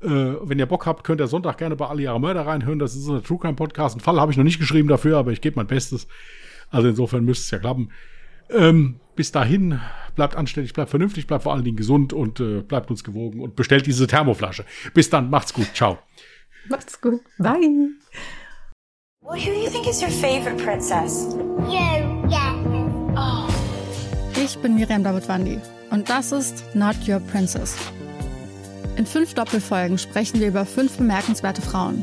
Äh, wenn ihr Bock habt, könnt ihr Sonntag gerne bei Alle Jahre Mörder reinhören. Das ist ein True Crime Podcast. Einen Fall habe ich noch nicht geschrieben dafür, aber ich gebe mein Bestes. Also insofern müsste es ja klappen. Ähm, bis dahin, bleibt anständig, bleibt vernünftig, bleibt vor allen Dingen gesund und äh, bleibt uns gewogen und bestellt diese Thermoflasche. Bis dann, macht's gut. Ciao. Macht's gut. Bye. Well, who do you think is your favorite princess? You, yeah. Ich bin Miriam Davidwandi und das ist Not Your Princess. In fünf Doppelfolgen sprechen wir über fünf bemerkenswerte Frauen.